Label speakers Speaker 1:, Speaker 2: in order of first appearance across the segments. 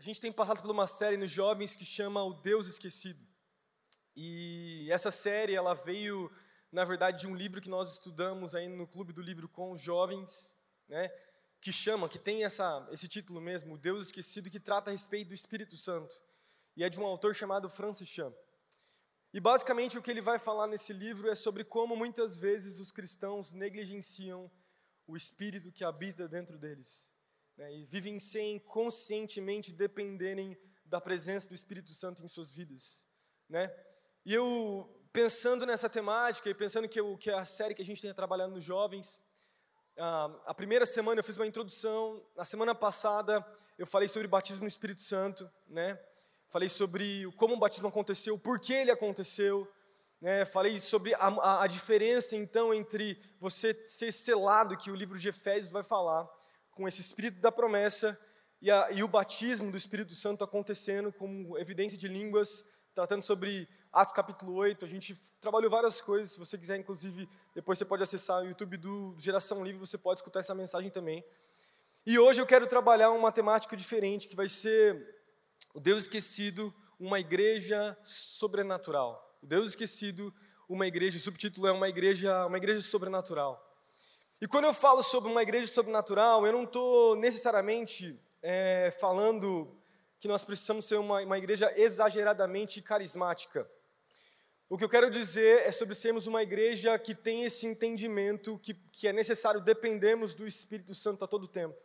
Speaker 1: A gente tem passado por uma série nos jovens que chama O Deus Esquecido. E essa série, ela veio, na verdade, de um livro que nós estudamos aí no Clube do Livro com os jovens, né? Que chama, que tem essa, esse título mesmo, O Deus Esquecido, que trata a respeito do Espírito Santo. E é de um autor chamado Francis Chan. E basicamente o que ele vai falar nesse livro é sobre como muitas vezes os cristãos negligenciam o Espírito que habita dentro deles né, e vivem sem conscientemente dependerem da presença do Espírito Santo em suas vidas. Né? E eu, pensando nessa temática e pensando que, eu, que é a série que a gente tem trabalhando nos jovens, ah, a primeira semana eu fiz uma introdução, na semana passada eu falei sobre batismo no Espírito Santo, né? falei sobre como o batismo aconteceu, por que ele aconteceu, né? falei sobre a, a, a diferença então entre você ser selado, que o livro de Efésios vai falar, com esse espírito da promessa e, a, e, o batismo do Espírito Santo acontecendo como evidência de línguas, tratando sobre Atos capítulo 8. A gente trabalhou várias coisas. Se você quiser, inclusive, depois você pode acessar o YouTube do Geração Livre, você pode escutar essa mensagem também. E hoje eu quero trabalhar uma temática diferente, que vai ser o Deus esquecido, uma igreja sobrenatural. O Deus esquecido, uma igreja, o subtítulo é uma igreja, uma igreja sobrenatural. E quando eu falo sobre uma igreja sobrenatural, eu não estou necessariamente é, falando que nós precisamos ser uma, uma igreja exageradamente carismática. O que eu quero dizer é sobre sermos uma igreja que tem esse entendimento que, que é necessário dependermos do Espírito Santo a todo tempo.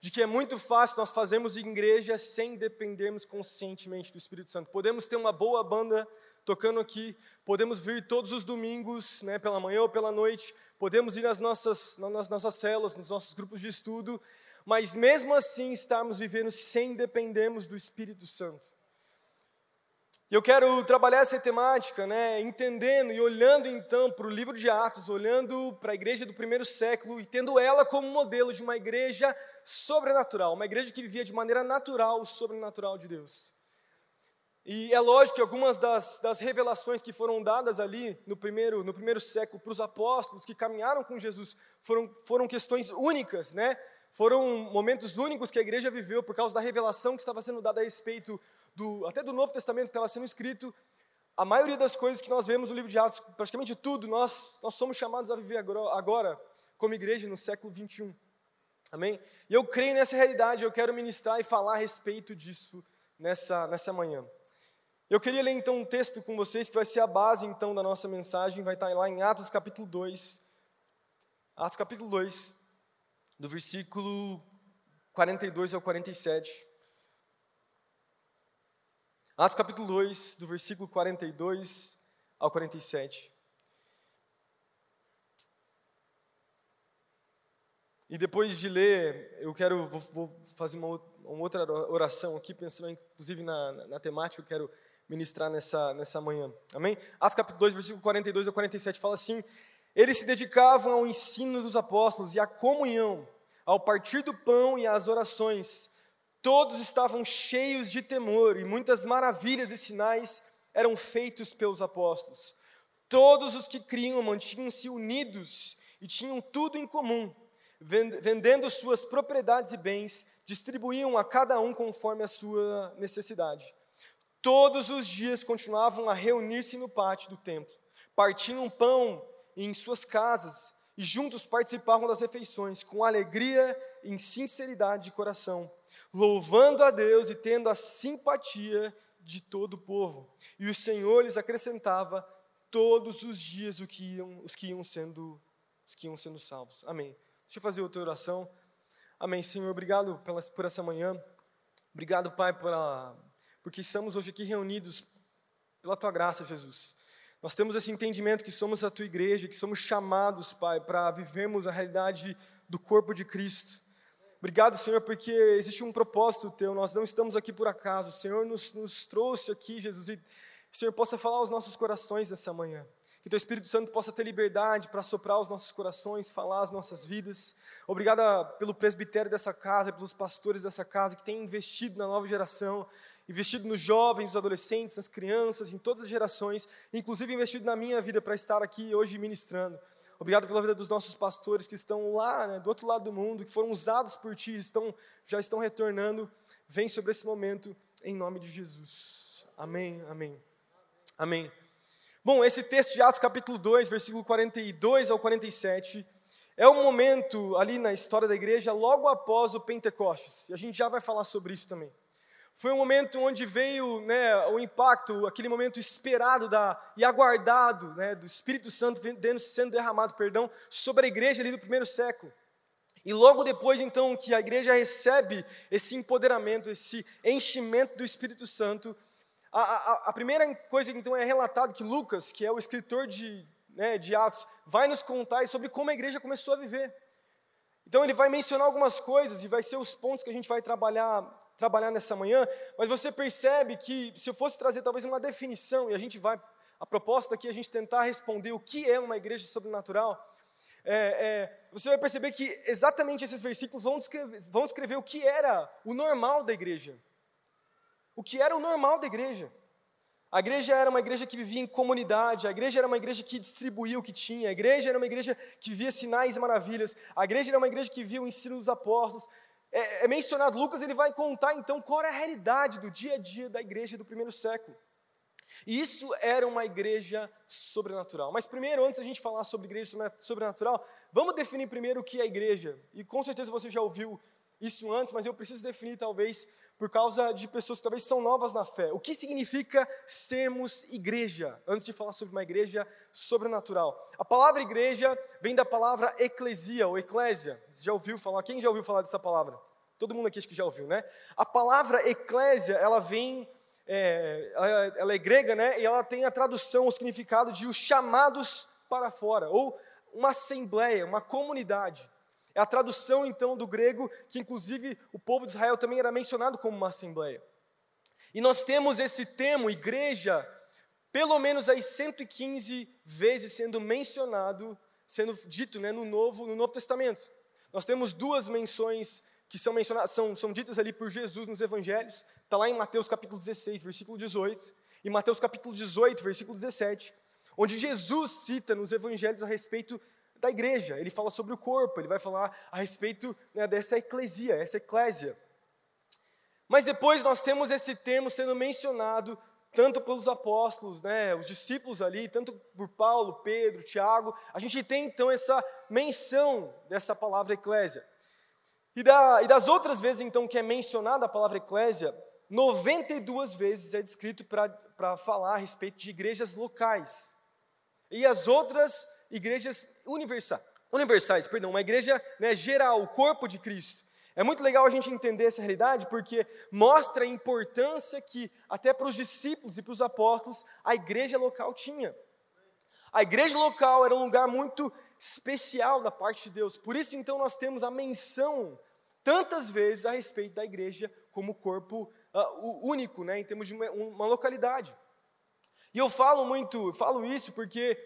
Speaker 1: De que é muito fácil nós fazermos igreja sem dependermos conscientemente do Espírito Santo. Podemos ter uma boa banda tocando aqui, podemos vir todos os domingos, né, pela manhã ou pela noite, podemos ir nas nossas, nas nossas células, nos nossos grupos de estudo, mas mesmo assim estarmos vivendo sem dependermos do Espírito Santo. E eu quero trabalhar essa temática, né, entendendo e olhando então para o livro de Atos, olhando para a igreja do primeiro século e tendo ela como modelo de uma igreja sobrenatural, uma igreja que vivia de maneira natural o sobrenatural de Deus. E é lógico que algumas das, das revelações que foram dadas ali no primeiro, no primeiro século para os apóstolos que caminharam com Jesus foram, foram questões únicas, né? Foram momentos únicos que a igreja viveu por causa da revelação que estava sendo dada a respeito do, até do Novo Testamento que estava sendo escrito. A maioria das coisas que nós vemos no livro de Atos, praticamente tudo, nós, nós somos chamados a viver agora, como igreja no século 21. Amém? E eu creio nessa realidade, eu quero ministrar e falar a respeito disso nessa, nessa manhã. Eu queria ler então um texto com vocês que vai ser a base então da nossa mensagem, vai estar lá em Atos capítulo 2. Atos capítulo 2, do versículo 42 ao 47. Atos capítulo 2, do versículo 42 ao 47. E depois de ler, eu quero vou, vou fazer uma, uma, outra oração aqui, pensando inclusive na, na, na temática, eu quero ministrar nessa, nessa manhã. Amém? Atos capítulo 2, versículo 42 a 47 fala assim: Eles se dedicavam ao ensino dos apóstolos e à comunhão, ao partir do pão e às orações. Todos estavam cheios de temor e muitas maravilhas e sinais eram feitos pelos apóstolos. Todos os que criam mantinham-se unidos e tinham tudo em comum. Vendendo suas propriedades e bens, distribuíam a cada um conforme a sua necessidade Todos os dias continuavam a reunir-se no pátio do templo, partiam pão em suas casas e juntos participavam das refeições com alegria e sinceridade de coração, louvando a Deus e tendo a simpatia de todo o povo. E o Senhor lhes acrescentava todos os dias os que iam, os que iam, sendo, os que iam sendo salvos. Amém. Deixa eu fazer outra oração. Amém. Senhor, obrigado por essa manhã. Obrigado, Pai, pela porque estamos hoje aqui reunidos pela tua graça, Jesus. Nós temos esse entendimento que somos a tua igreja, que somos chamados, Pai, para vivermos a realidade do corpo de Cristo. Obrigado, Senhor, porque existe um propósito teu, nós não estamos aqui por acaso. O Senhor nos, nos trouxe aqui, Jesus, e o Senhor possa falar aos nossos corações nessa manhã. Que teu Espírito Santo possa ter liberdade para soprar os nossos corações, falar as nossas vidas. Obrigada pelo presbitério dessa casa, pelos pastores dessa casa que têm investido na nova geração investido nos jovens, nos adolescentes, nas crianças, em todas as gerações, inclusive investido na minha vida para estar aqui hoje ministrando. Obrigado pela vida dos nossos pastores que estão lá, né, do outro lado do mundo, que foram usados por Ti, estão, já estão retornando. vem sobre esse momento em nome de Jesus. Amém, amém. Amém. Bom, esse texto de Atos capítulo 2, versículo 42 ao 47, é um momento ali na história da igreja logo após o Pentecostes. E a gente já vai falar sobre isso também. Foi um momento onde veio né, o impacto, aquele momento esperado da, e aguardado né, do Espírito Santo sendo derramado perdão, sobre a igreja ali do primeiro século. E logo depois, então, que a igreja recebe esse empoderamento, esse enchimento do Espírito Santo, a, a, a primeira coisa, então, é relatado que Lucas, que é o escritor de, né, de Atos, vai nos contar sobre como a igreja começou a viver. Então, ele vai mencionar algumas coisas e vai ser os pontos que a gente vai trabalhar trabalhar nessa manhã, mas você percebe que se eu fosse trazer talvez uma definição, e a gente vai, a proposta aqui é a gente tentar responder o que é uma igreja sobrenatural, é, é, você vai perceber que exatamente esses versículos vão descrever, vão descrever o que era o normal da igreja. O que era o normal da igreja. A igreja era uma igreja que vivia em comunidade, a igreja era uma igreja que distribuía o que tinha, a igreja era uma igreja que via sinais e maravilhas, a igreja era uma igreja que via o ensino dos apóstolos, é, é mencionado, Lucas ele vai contar então qual era a realidade do dia a dia da igreja do primeiro século. E isso era uma igreja sobrenatural. Mas primeiro, antes da gente falar sobre igreja sobrenatural, vamos definir primeiro o que é igreja. E com certeza você já ouviu isso antes, mas eu preciso definir talvez por causa de pessoas que talvez são novas na fé. O que significa sermos igreja? Antes de falar sobre uma igreja sobrenatural. A palavra igreja vem da palavra eclesia ou eclésia. Já ouviu falar? Quem já ouviu falar dessa palavra? Todo mundo aqui acho que já ouviu, né? A palavra eclésia, ela vem, é, ela, é grega, né? E ela tem a tradução, o significado de os chamados para fora, ou uma assembleia, uma comunidade. É a tradução, então, do grego, que inclusive o povo de Israel também era mencionado como uma assembleia. E nós temos esse termo, igreja, pelo menos aí 115 vezes sendo mencionado, sendo dito né, no, Novo, no Novo Testamento. Nós temos duas menções que são mencionadas, são, são ditas ali por Jesus nos evangelhos, está lá em Mateus capítulo 16, versículo 18, e Mateus capítulo 18, versículo 17, onde Jesus cita nos evangelhos a respeito da igreja. Ele fala sobre o corpo, ele vai falar a respeito né, dessa eclesia, essa eclésia. Mas depois nós temos esse termo sendo mencionado tanto pelos apóstolos, né, os discípulos ali, tanto por Paulo, Pedro, Tiago. A gente tem então essa menção dessa palavra eclésia. E, da, e das outras vezes então que é mencionada a palavra eclésia, 92 vezes é descrito para falar a respeito de igrejas locais. E as outras igrejas universais, universais perdão, uma igreja né, geral, o corpo de Cristo. É muito legal a gente entender essa realidade porque mostra a importância que, até para os discípulos e para os apóstolos, a igreja local tinha. A igreja local era um lugar muito especial da parte de Deus. Por isso, então, nós temos a menção tantas vezes a respeito da igreja como corpo uh, único, né, em termos de uma, uma localidade. E eu falo muito, falo isso porque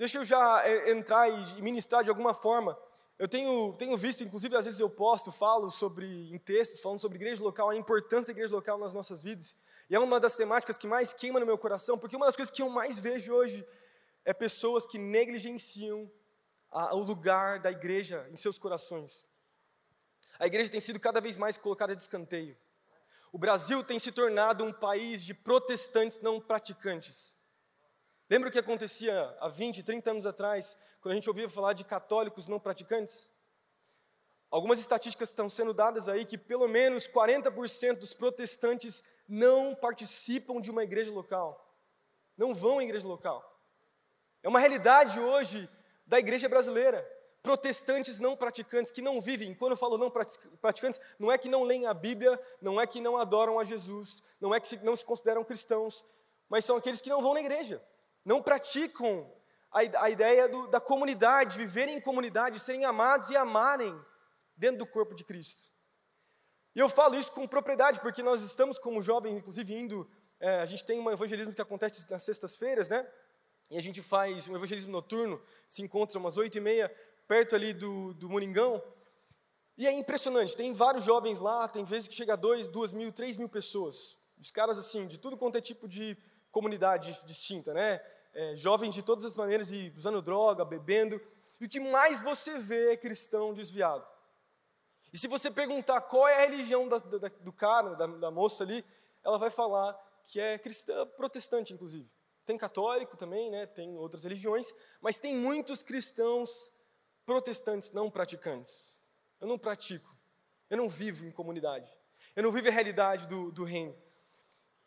Speaker 1: deixa eu já é, entrar e ministrar de alguma forma. Eu tenho, tenho visto, inclusive às vezes eu posto, falo sobre, em textos, falando sobre igreja local, a importância da igreja local nas nossas vidas. E é uma das temáticas que mais queima no meu coração, porque uma das coisas que eu mais vejo hoje é pessoas que negligenciam a, o lugar da igreja em seus corações. A igreja tem sido cada vez mais colocada de escanteio. O Brasil tem se tornado um país de protestantes não praticantes. Lembra o que acontecia há 20, 30 anos atrás, quando a gente ouvia falar de católicos não praticantes? Algumas estatísticas estão sendo dadas aí que pelo menos 40% dos protestantes não participam de uma igreja local, não vão à igreja local. É uma realidade hoje da igreja brasileira. Protestantes não praticantes que não vivem, quando eu falo não praticantes, não é que não leem a Bíblia, não é que não adoram a Jesus, não é que não se consideram cristãos, mas são aqueles que não vão na igreja não praticam a, a ideia do, da comunidade, viverem em comunidade, serem amados e amarem dentro do corpo de Cristo. E eu falo isso com propriedade, porque nós estamos como jovens, inclusive indo, é, a gente tem um evangelismo que acontece nas sextas-feiras, né? E a gente faz um evangelismo noturno, se encontra umas oito e meia, perto ali do, do Moringão. E é impressionante, tem vários jovens lá, tem vezes que chega a dois, duas mil, três mil pessoas. Os caras, assim, de tudo quanto é tipo de comunidade distinta, né? É, jovens de todas as maneiras e usando droga, bebendo. E o que mais você vê é cristão desviado. E se você perguntar qual é a religião da, da, do cara, da, da moça ali, ela vai falar que é cristã protestante, inclusive. Tem católico também, né? tem outras religiões, mas tem muitos cristãos protestantes não praticantes. Eu não pratico, eu não vivo em comunidade, eu não vivo a realidade do, do reino.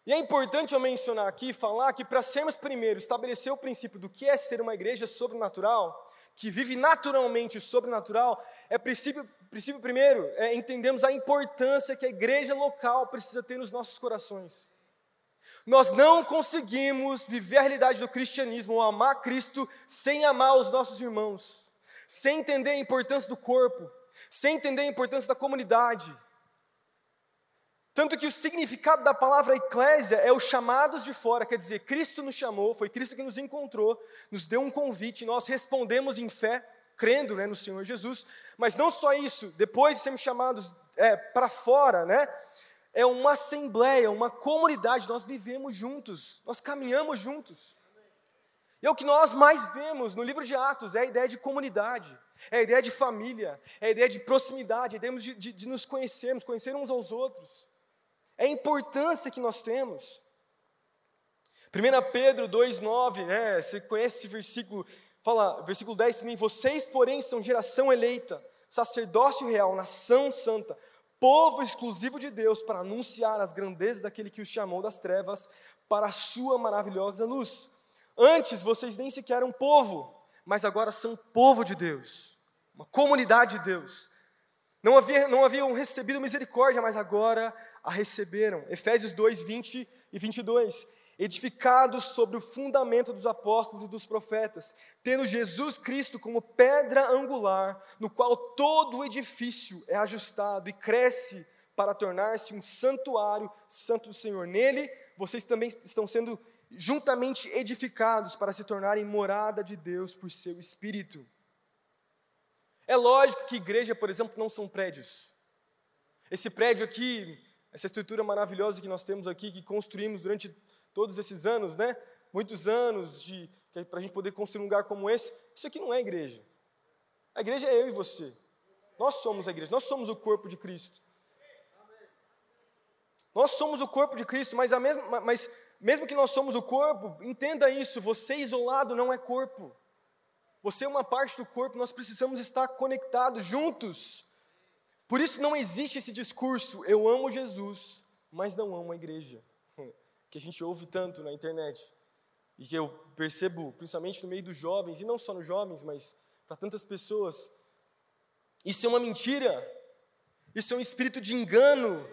Speaker 1: E é importante eu mencionar aqui, falar que para sermos primeiro, estabelecer o princípio do que é ser uma igreja sobrenatural, que vive naturalmente o sobrenatural, é princípio, princípio primeiro, é entendemos a importância que a igreja local precisa ter nos nossos corações. Nós não conseguimos viver a realidade do cristianismo ou amar Cristo sem amar os nossos irmãos, sem entender a importância do corpo, sem entender a importância da comunidade. Tanto que o significado da palavra eclésia é os chamados de fora, quer dizer, Cristo nos chamou, foi Cristo que nos encontrou, nos deu um convite, nós respondemos em fé, crendo né, no Senhor Jesus, mas não só isso, depois de sermos chamados é, para fora, né, é uma assembleia, uma comunidade, nós vivemos juntos, nós caminhamos juntos. E é o que nós mais vemos no livro de Atos, é a ideia de comunidade, é a ideia de família, é a ideia de proximidade, é a ideia de, de, de nos conhecermos, conhecer uns aos outros. É a importância que nós temos. 1 Pedro 2,9, né? Você conhece esse versículo? Fala, versículo 10 também: Vocês, porém, são geração eleita, sacerdócio real, nação santa, povo exclusivo de Deus, para anunciar as grandezas daquele que os chamou das trevas para a sua maravilhosa luz. Antes vocês nem sequer eram povo, mas agora são povo de Deus, uma comunidade de Deus. Não, havia, não haviam recebido misericórdia, mas agora a receberam. Efésios 2, 20 e 22. Edificados sobre o fundamento dos apóstolos e dos profetas, tendo Jesus Cristo como pedra angular, no qual todo o edifício é ajustado e cresce para tornar-se um santuário santo do Senhor. Nele, vocês também estão sendo juntamente edificados para se tornarem morada de Deus por seu Espírito. É lógico que igreja, por exemplo, não são prédios. Esse prédio aqui essa estrutura maravilhosa que nós temos aqui, que construímos durante todos esses anos, né? Muitos anos de para a gente poder construir um lugar como esse. Isso aqui não é igreja. A igreja é eu e você. Nós somos a igreja. Nós somos o corpo de Cristo. Nós somos o corpo de Cristo, mas, mesma, mas mesmo que nós somos o corpo, entenda isso: você isolado não é corpo. Você é uma parte do corpo, nós precisamos estar conectados, juntos. Por isso não existe esse discurso, eu amo Jesus, mas não amo a igreja, que a gente ouve tanto na internet, e que eu percebo, principalmente no meio dos jovens, e não só nos jovens, mas para tantas pessoas. Isso é uma mentira, isso é um espírito de engano,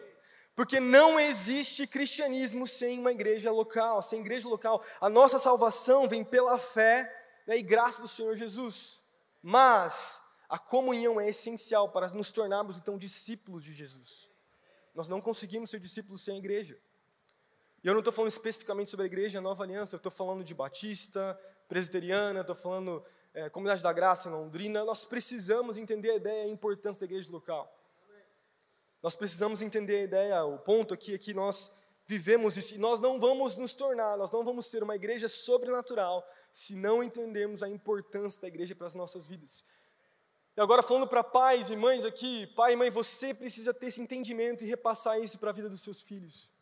Speaker 1: porque não existe cristianismo sem uma igreja local, sem igreja local. A nossa salvação vem pela fé né, e graça do Senhor Jesus. Mas a comunhão é essencial para nos tornarmos então discípulos de Jesus. Nós não conseguimos ser discípulos sem a igreja. E eu não estou falando especificamente sobre a igreja Nova Aliança, eu estou falando de Batista, Presbiteriana, estou falando é, Comunidade da Graça em Londrina. Nós precisamos entender a ideia e a importância da igreja local. Nós precisamos entender a ideia, o ponto aqui é que nós vivemos isso, e nós não vamos nos tornar, nós não vamos ser uma igreja sobrenatural se não entendermos a importância da igreja para as nossas vidas. E agora falando para pais e mães aqui, pai e mãe, você precisa ter esse entendimento e repassar isso para a vida dos seus filhos.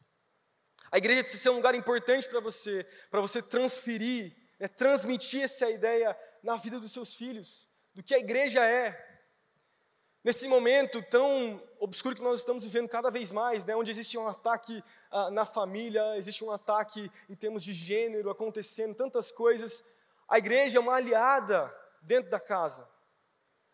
Speaker 1: A igreja precisa ser um lugar importante para você, para você transferir, né, transmitir essa ideia na vida dos seus filhos, do que a igreja é. Nesse momento tão obscuro que nós estamos vivendo cada vez mais, né, onde existe um ataque ah, na família, existe um ataque em termos de gênero acontecendo, tantas coisas, a igreja é uma aliada dentro da casa.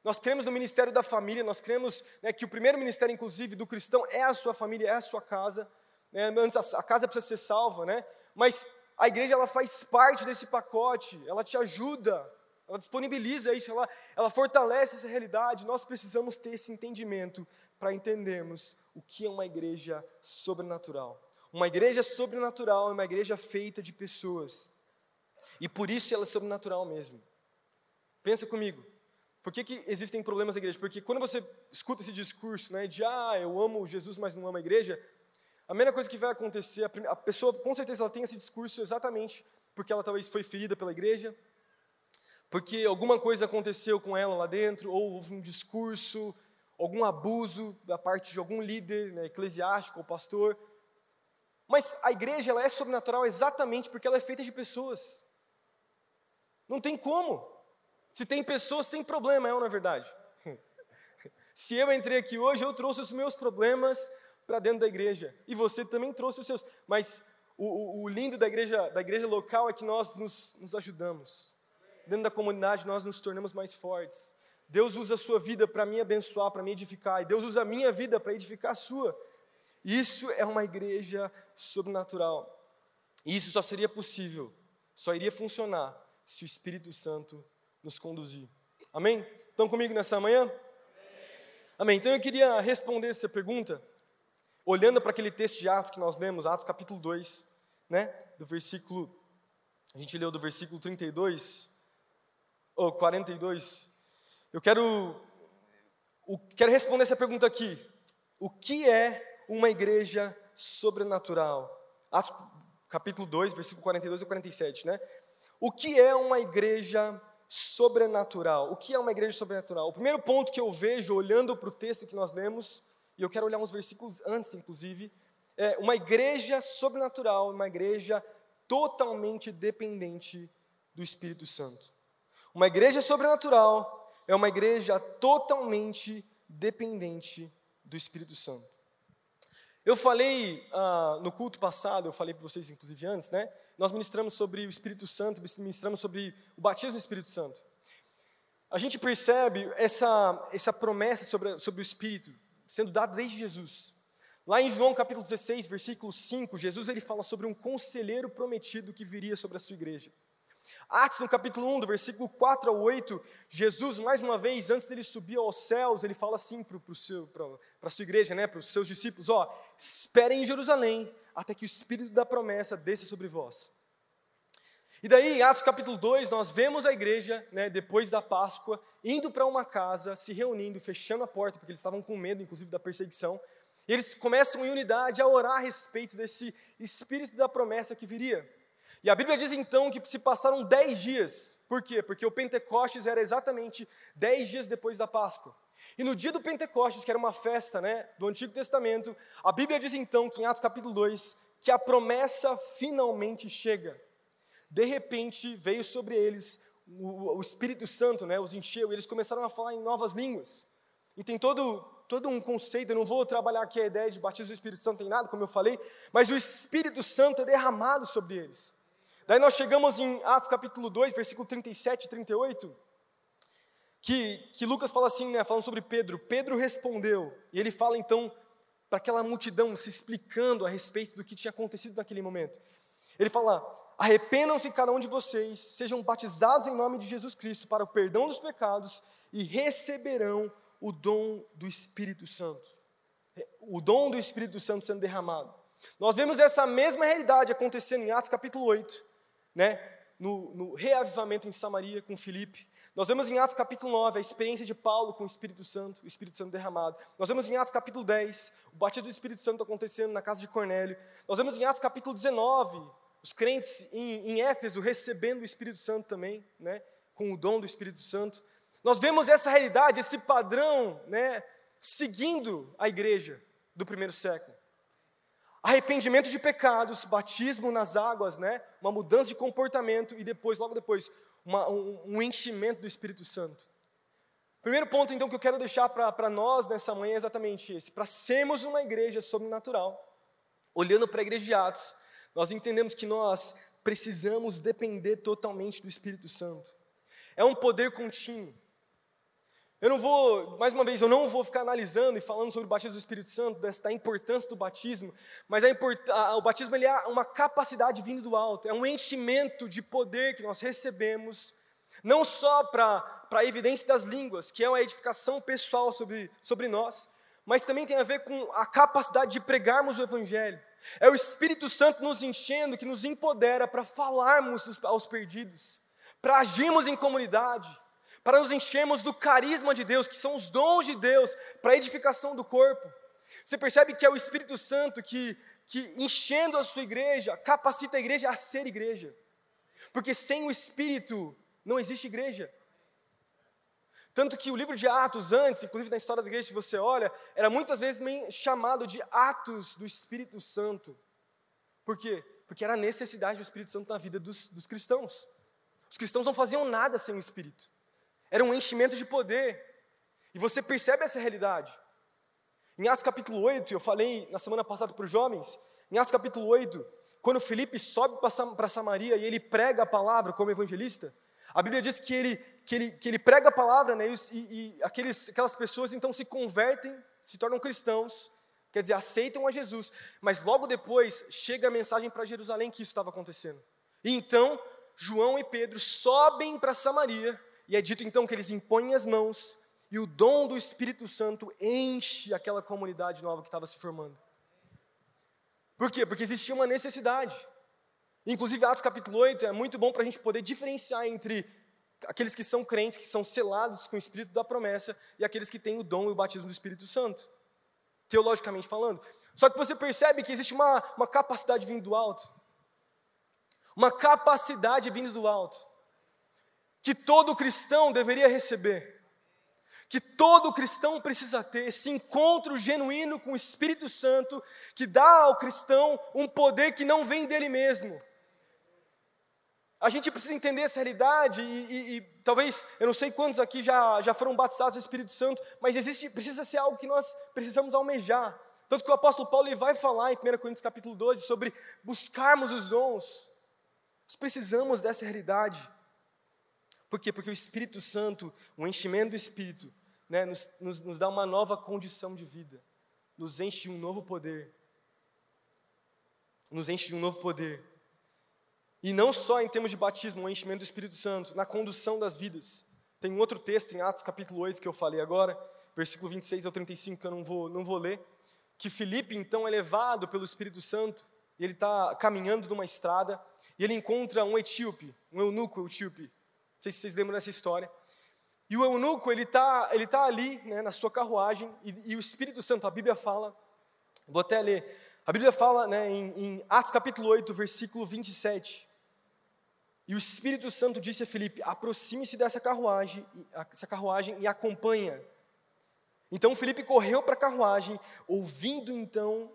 Speaker 1: Nós cremos no ministério da família, nós cremos né, que o primeiro ministério, inclusive, do cristão é a sua família, é a sua casa. Né? Antes a, casa precisa ser salva, né? mas a igreja ela faz parte desse pacote, ela te ajuda, ela disponibiliza isso, ela, ela fortalece essa realidade. Nós precisamos ter esse entendimento para entendermos o que é uma igreja sobrenatural. Uma igreja sobrenatural é uma igreja feita de pessoas. E por isso ela é sobrenatural mesmo. Pensa comigo. Por que, que existem problemas na igreja? Porque quando você escuta esse discurso né, de, ah, eu amo Jesus, mas não amo a igreja, a primeira coisa que vai acontecer, a pessoa, com certeza, ela tem esse discurso exatamente porque ela talvez foi ferida pela igreja, porque alguma coisa aconteceu com ela lá dentro, ou houve um discurso, algum abuso da parte de algum líder né, eclesiástico ou pastor. Mas a igreja ela é sobrenatural exatamente porque ela é feita de pessoas. Não tem como. Se tem pessoas, tem problema, é ou não é verdade? Se eu entrei aqui hoje, eu trouxe os meus problemas para dentro da igreja. E você também trouxe os seus. Mas o, o, o, lindo da igreja, da igreja local é que nós nos, nos ajudamos. Dentro da comunidade, nós nos tornamos mais fortes. Deus usa a sua vida para me abençoar, para me edificar. E Deus usa a minha vida para edificar a sua. Isso é uma igreja sobrenatural. E isso só seria possível, só iria funcionar se o Espírito Santo nos conduzir. Amém? Estão comigo nessa manhã? Amém. Então eu queria responder essa pergunta olhando para aquele texto de Atos que nós lemos, Atos capítulo 2, né? Do versículo a gente leu do versículo 32 ou 42. Eu quero o, quero responder essa pergunta aqui. O que é uma igreja sobrenatural? Atos capítulo 2, versículo 42 e 47, né? O que é uma igreja sobrenatural. O que é uma igreja sobrenatural? O primeiro ponto que eu vejo olhando para o texto que nós lemos, e eu quero olhar uns versículos antes, inclusive, é uma igreja sobrenatural, uma igreja totalmente dependente do Espírito Santo. Uma igreja sobrenatural é uma igreja totalmente dependente do Espírito Santo. Eu falei ah, no culto passado, eu falei para vocês, inclusive antes, né? nós ministramos sobre o Espírito Santo, ministramos sobre o batismo do Espírito Santo. A gente percebe essa, essa promessa sobre, sobre o Espírito sendo dada desde Jesus. Lá em João capítulo 16, versículo 5, Jesus ele fala sobre um conselheiro prometido que viria sobre a sua igreja. Atos, no capítulo 1, do versículo 4 ao 8, Jesus, mais uma vez, antes dele subir aos céus, ele fala assim para a sua igreja, né, para os seus discípulos: ó, esperem em Jerusalém, até que o Espírito da promessa desça sobre vós. E daí, em Atos capítulo 2, nós vemos a igreja, né, depois da Páscoa, indo para uma casa, se reunindo, fechando a porta, porque eles estavam com medo, inclusive, da perseguição. E eles começam em unidade a orar a respeito desse Espírito da promessa que viria. E a Bíblia diz então que se passaram dez dias. Por quê? Porque o Pentecostes era exatamente dez dias depois da Páscoa. E no dia do Pentecostes, que era uma festa né, do Antigo Testamento, a Bíblia diz então, que em Atos capítulo 2, que a promessa finalmente chega. De repente veio sobre eles o, o Espírito Santo, né, os encheu, e eles começaram a falar em novas línguas. E tem todo, todo um conceito, eu não vou trabalhar aqui a ideia de batismo do Espírito Santo, tem nada, como eu falei, mas o Espírito Santo é derramado sobre eles. Daí nós chegamos em Atos capítulo 2, versículo 37 e 38, que, que Lucas fala assim, né, falando sobre Pedro. Pedro respondeu, e ele fala então para aquela multidão, se explicando a respeito do que tinha acontecido naquele momento. Ele fala: Arrependam-se cada um de vocês, sejam batizados em nome de Jesus Cristo para o perdão dos pecados e receberão o dom do Espírito Santo. O dom do Espírito Santo sendo derramado. Nós vemos essa mesma realidade acontecendo em Atos capítulo 8, né? no, no reavivamento em Samaria com Filipe. Nós vemos em Atos capítulo 9 a experiência de Paulo com o Espírito Santo, o Espírito Santo derramado. Nós vemos em Atos capítulo 10 o batismo do Espírito Santo acontecendo na casa de Cornélio. Nós vemos em Atos capítulo 19 os crentes em, em Éfeso recebendo o Espírito Santo também, né, com o dom do Espírito Santo. Nós vemos essa realidade, esse padrão, né, seguindo a igreja do primeiro século. Arrependimento de pecados, batismo nas águas, né, uma mudança de comportamento e depois, logo depois, uma, um, um, enchimento do Espírito Santo. Primeiro ponto, então, que eu quero deixar para nós nessa manhã é exatamente esse: para sermos uma igreja sobrenatural, olhando para a igreja de Atos, nós entendemos que nós precisamos depender totalmente do Espírito Santo. É um poder contínuo. Eu não vou, mais uma vez, eu não vou ficar analisando e falando sobre o batismo do Espírito Santo, da importância do batismo, mas a, o batismo ele é uma capacidade vindo do alto, é um enchimento de poder que nós recebemos, não só para a evidência das línguas, que é uma edificação pessoal sobre, sobre nós, mas também tem a ver com a capacidade de pregarmos o Evangelho. É o Espírito Santo nos enchendo, que nos empodera para falarmos aos perdidos, para agirmos em comunidade para nos enchermos do carisma de Deus, que são os dons de Deus, para a edificação do corpo. Você percebe que é o Espírito Santo que, que, enchendo a sua igreja, capacita a igreja a ser igreja. Porque sem o Espírito não existe igreja. Tanto que o livro de Atos, antes, inclusive na história da igreja, se você olha, era muitas vezes chamado de Atos do Espírito Santo. Por quê? Porque era a necessidade do Espírito Santo na vida dos, dos cristãos. Os cristãos não faziam nada sem o Espírito. Era um enchimento de poder. E você percebe essa realidade. Em Atos capítulo 8, eu falei na semana passada para os jovens, em Atos capítulo 8, quando Felipe sobe para Samaria e ele prega a palavra como evangelista, a Bíblia diz que ele, que ele, que ele prega a palavra, né, e, e aqueles, aquelas pessoas então se convertem, se tornam cristãos, quer dizer, aceitam a Jesus, mas logo depois chega a mensagem para Jerusalém que isso estava acontecendo. E então, João e Pedro sobem para Samaria, e é dito então que eles impõem as mãos, e o dom do Espírito Santo enche aquela comunidade nova que estava se formando. Por quê? Porque existia uma necessidade. Inclusive, Atos capítulo 8 é muito bom para a gente poder diferenciar entre aqueles que são crentes, que são selados com o Espírito da promessa, e aqueles que têm o dom e o batismo do Espírito Santo, teologicamente falando. Só que você percebe que existe uma, uma capacidade vindo do alto. Uma capacidade vindo do alto. Que todo cristão deveria receber que todo cristão precisa ter, esse encontro genuíno com o Espírito Santo, que dá ao cristão um poder que não vem dele mesmo. A gente precisa entender essa realidade e, e, e, talvez, eu não sei quantos aqui já, já foram batizados no Espírito Santo, mas existe, precisa ser algo que nós precisamos almejar. Tanto que o apóstolo Paulo ele vai falar em 1 Coríntios capítulo 12 sobre buscarmos os dons. Nós precisamos dessa realidade. Por quê? Porque o Espírito Santo, o enchimento do Espírito, né, nos, nos, nos dá uma nova condição de vida, nos enche de um novo poder. Nos enche de um novo poder. E não só em termos de batismo, o enchimento do Espírito Santo, na condução das vidas. Tem um outro texto em Atos capítulo 8 que eu falei agora, versículo 26 ao 35, que eu não vou, não vou ler, que Filipe então é levado pelo Espírito Santo, e ele está caminhando numa estrada, e ele encontra um etíope, um eunuco etíope. Sei se vocês lembram dessa história. E o eunuco, ele está ele tá ali, né, na sua carruagem, e, e, o Espírito Santo, a Bíblia fala, vou até ler, a Bíblia fala né, em, em Atos capítulo 8, versículo 27, e o Espírito Santo disse a Filipe, aproxime-se dessa carruagem, essa carruagem e acompanha. Então Filipe correu para a carruagem, ouvindo então,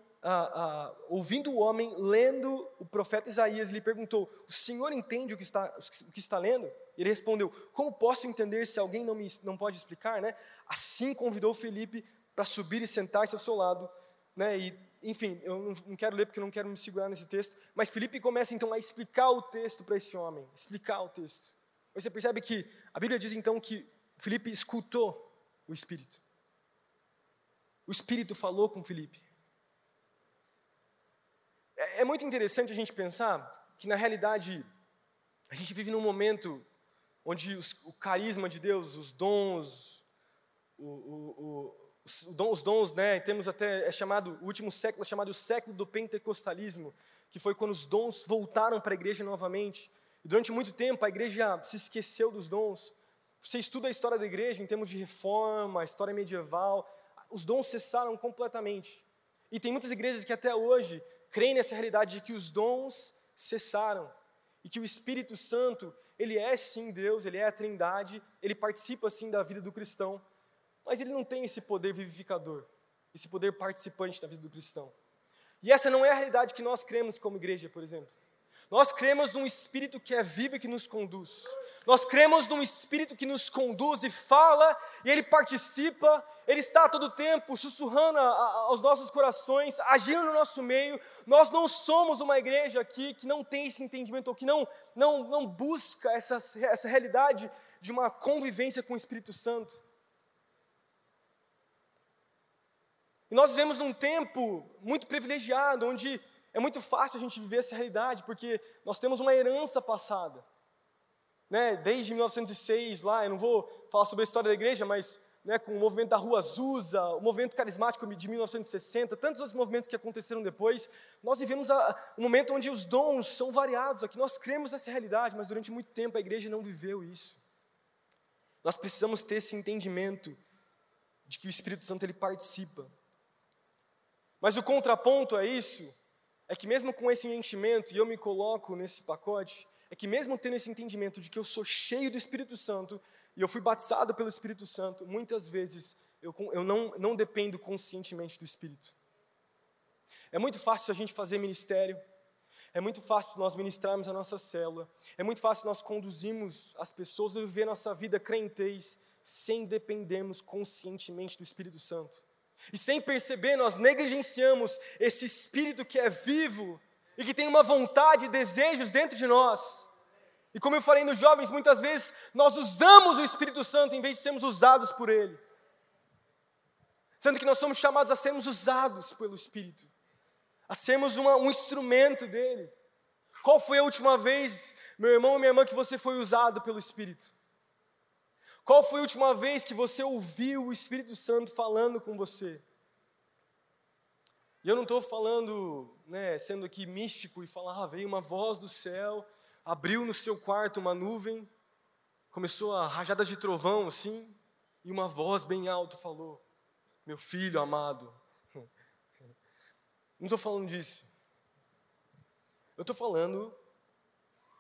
Speaker 1: ouvindo o homem lendo o profeta Isaías, lhe perguntou, o senhor entende o que está, o que está lendo? Ele respondeu: Como posso entender se alguém não, me, não pode explicar? Né? Assim convidou Felipe para subir e sentar-se ao seu lado. Né? E, enfim, eu não quero ler porque não quero me segurar nesse texto, mas Felipe começa então a explicar o texto para esse homem, explicar o texto. Você percebe que a Bíblia diz então que Felipe escutou o Espírito. O Espírito falou com Felipe. É, é muito interessante a gente pensar que na realidade a gente vive num momento onde os, o carisma de Deus, os dons, o, o, os, os dons, né, temos até, é chamado, o último século é chamado o século do pentecostalismo, que foi quando os dons voltaram para a igreja novamente. E durante muito tempo a igreja se esqueceu dos dons. Você estuda a história da igreja em termos de reforma, história medieval, os dons cessaram completamente. E tem muitas igrejas que até hoje creem nessa realidade de que os dons cessaram e que o Espírito Santo ele é sim Deus, ele é a Trindade, ele participa sim da vida do cristão, mas ele não tem esse poder vivificador, esse poder participante da vida do cristão. E essa não é a realidade que nós cremos como igreja, por exemplo. Nós cremos num Espírito que é vivo e que nos conduz. Nós cremos num Espírito que nos conduz e fala, e Ele participa, Ele está a todo tempo sussurrando a, a, aos nossos corações, agindo no nosso meio. Nós não somos uma igreja aqui que não tem esse entendimento, ou que não, não, não busca essa, essa realidade de uma convivência com o Espírito Santo. E nós vivemos num tempo muito privilegiado, onde é muito fácil a gente viver essa realidade, porque nós temos uma herança passada. Né? Desde 1906, lá, eu não vou falar sobre a história da igreja, mas né, com o movimento da Rua Azusa, o movimento carismático de 1960, tantos outros movimentos que aconteceram depois, nós vivemos a, um momento onde os dons são variados. Aqui nós cremos nessa realidade, mas durante muito tempo a igreja não viveu isso. Nós precisamos ter esse entendimento de que o Espírito Santo ele participa. Mas o contraponto a isso é que mesmo com esse enchimento, e eu me coloco nesse pacote, é que mesmo tendo esse entendimento de que eu sou cheio do Espírito Santo, e eu fui batizado pelo Espírito Santo, muitas vezes eu, eu não, não dependo conscientemente do Espírito. É muito fácil a gente fazer ministério, é muito fácil nós ministrarmos a nossa célula, é muito fácil nós conduzirmos as pessoas a viver nossa vida crentez sem dependermos conscientemente do Espírito Santo. E sem perceber, nós negligenciamos esse Espírito que é vivo e que tem uma vontade e desejos dentro de nós. E como eu falei nos jovens, muitas vezes nós usamos o Espírito Santo em vez de sermos usados por Ele. Sendo que nós somos chamados a sermos usados pelo Espírito, a sermos uma, um instrumento dele. Qual foi a última vez, meu irmão e minha irmã, que você foi usado pelo Espírito? Qual foi a última vez que você ouviu o Espírito Santo falando com você? E eu não estou falando, né, sendo aqui místico e falar, ah, veio uma voz do céu abriu no seu quarto uma nuvem, começou a rajadas de trovão assim, e uma voz bem alta falou: Meu filho amado. Não estou falando disso. Eu estou falando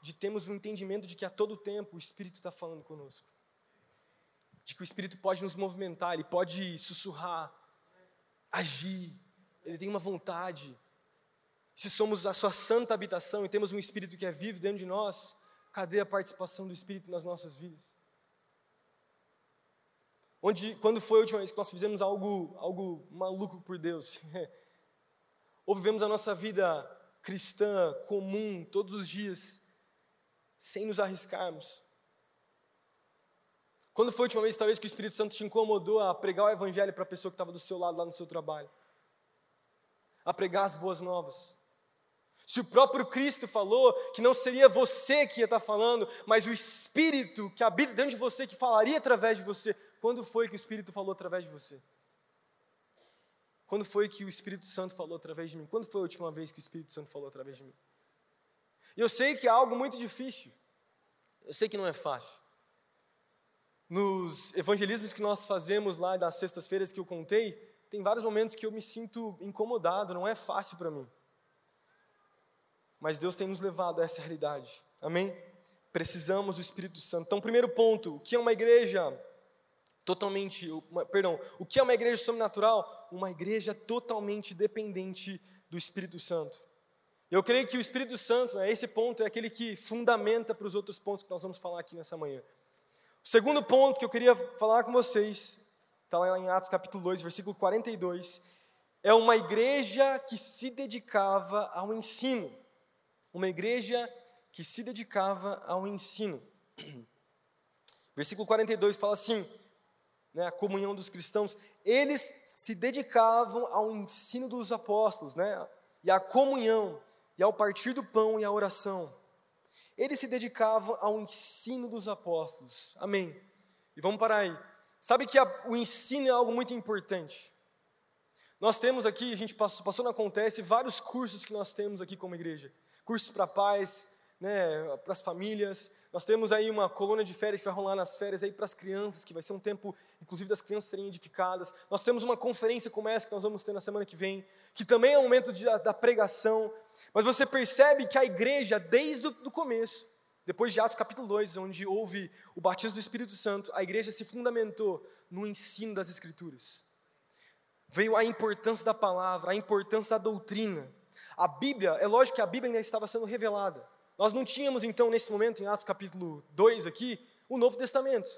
Speaker 1: de termos um entendimento de que a todo tempo o Espírito está falando conosco. De que o Espírito pode nos movimentar, ele pode sussurrar, agir, ele tem uma vontade, se somos a sua santa habitação e temos um Espírito que é vivo dentro de nós, cadê a participação do Espírito nas nossas vidas? Onde, quando foi a última vez que nós fizemos algo, algo maluco por Deus? Ou vivemos a nossa vida cristã comum todos os dias, sem nos arriscarmos? Quando foi a última vez, talvez, que o Espírito Santo te incomodou a pregar o Evangelho para a pessoa que estava do seu lado lá no seu trabalho? A pregar as boas novas? Se o próprio Cristo falou que não seria você que ia estar falando, mas o Espírito que habita dentro de você, que falaria através de você, quando foi que o Espírito falou através de você? Quando foi que o Espírito Santo falou através de mim? Quando foi a última vez que o Espírito Santo falou através de mim? E eu sei que é algo muito difícil. Eu sei que não é fácil. Nos evangelismos que nós fazemos lá das sextas-feiras que eu contei, tem vários momentos que eu me sinto incomodado, não é fácil para mim. Mas Deus tem nos levado a essa realidade. Amém? Precisamos do Espírito Santo. Então, primeiro ponto, o que é uma igreja totalmente, uma, perdão, o que é uma igreja sobrenatural? Uma igreja totalmente dependente do Espírito Santo. Eu creio que o Espírito Santo, né, esse ponto é aquele que fundamenta para os outros pontos que nós vamos falar aqui nessa manhã. O segundo ponto que eu queria falar com vocês, está lá em Atos capítulo 2, versículo 42, é uma igreja que se dedicava ao ensino uma igreja que se dedicava ao ensino. Versículo 42 fala assim, né, a comunhão dos cristãos, eles se dedicavam ao ensino dos apóstolos, né, e à comunhão, e ao partir do pão e à oração. Eles se dedicavam ao ensino dos apóstolos. Amém. E vamos parar aí. Sabe que a, o ensino é algo muito importante. Nós temos aqui, a gente passou, passou na Acontece, vários cursos que nós temos aqui como igreja cursos para pais, né, para as famílias. Nós temos aí uma colônia de férias que vai rolar nas férias aí para as crianças, que vai ser um tempo, inclusive, das crianças serem edificadas. Nós temos uma conferência como essa que nós vamos ter na semana que vem, que também é um momento de, da pregação. Mas você percebe que a igreja, desde o começo, depois de Atos capítulo 2, onde houve o batismo do Espírito Santo, a igreja se fundamentou no ensino das Escrituras. Veio a importância da palavra, a importância da doutrina. A Bíblia, é lógico que a Bíblia ainda estava sendo revelada. Nós não tínhamos, então, nesse momento, em Atos capítulo 2 aqui, o Novo Testamento.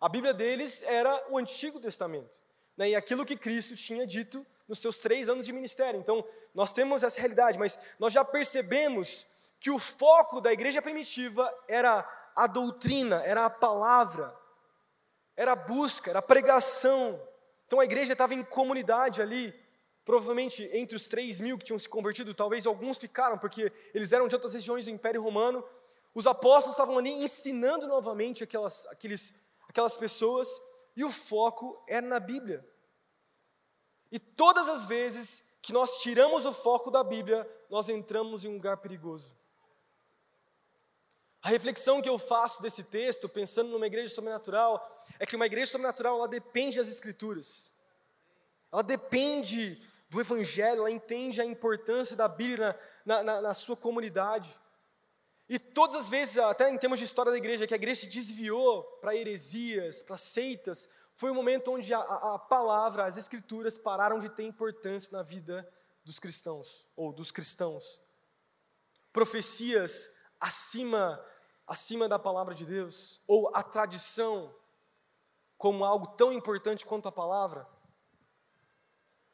Speaker 1: A Bíblia deles era o Antigo Testamento. Né, e aquilo que Cristo tinha dito nos seus três anos de ministério. Então, nós temos essa realidade, mas nós já percebemos que o foco da igreja primitiva era a doutrina, era a palavra, era a busca, era a pregação. Então a igreja estava em comunidade ali, Provavelmente entre os 3 mil que tinham se convertido, talvez alguns ficaram, porque eles eram de outras regiões do Império Romano. Os apóstolos estavam ali ensinando novamente aquelas, aqueles, aquelas pessoas, e o foco era na Bíblia. E todas as vezes que nós tiramos o foco da Bíblia, nós entramos em um lugar perigoso. A reflexão que eu faço desse texto, pensando numa igreja sobrenatural, é que uma igreja sobrenatural ela depende das Escrituras. Ela depende do Evangelho, ela entende a importância da Bíblia na, na, na sua comunidade. E todas as vezes, até em termos de história da igreja, que a igreja se desviou para heresias, para seitas, foi o momento onde a, a, palavra, as escrituras pararam de ter importância na vida dos cristãos, ou dos cristãos. Profecias acima, acima da palavra de Deus, ou a tradição como algo tão importante quanto a palavra.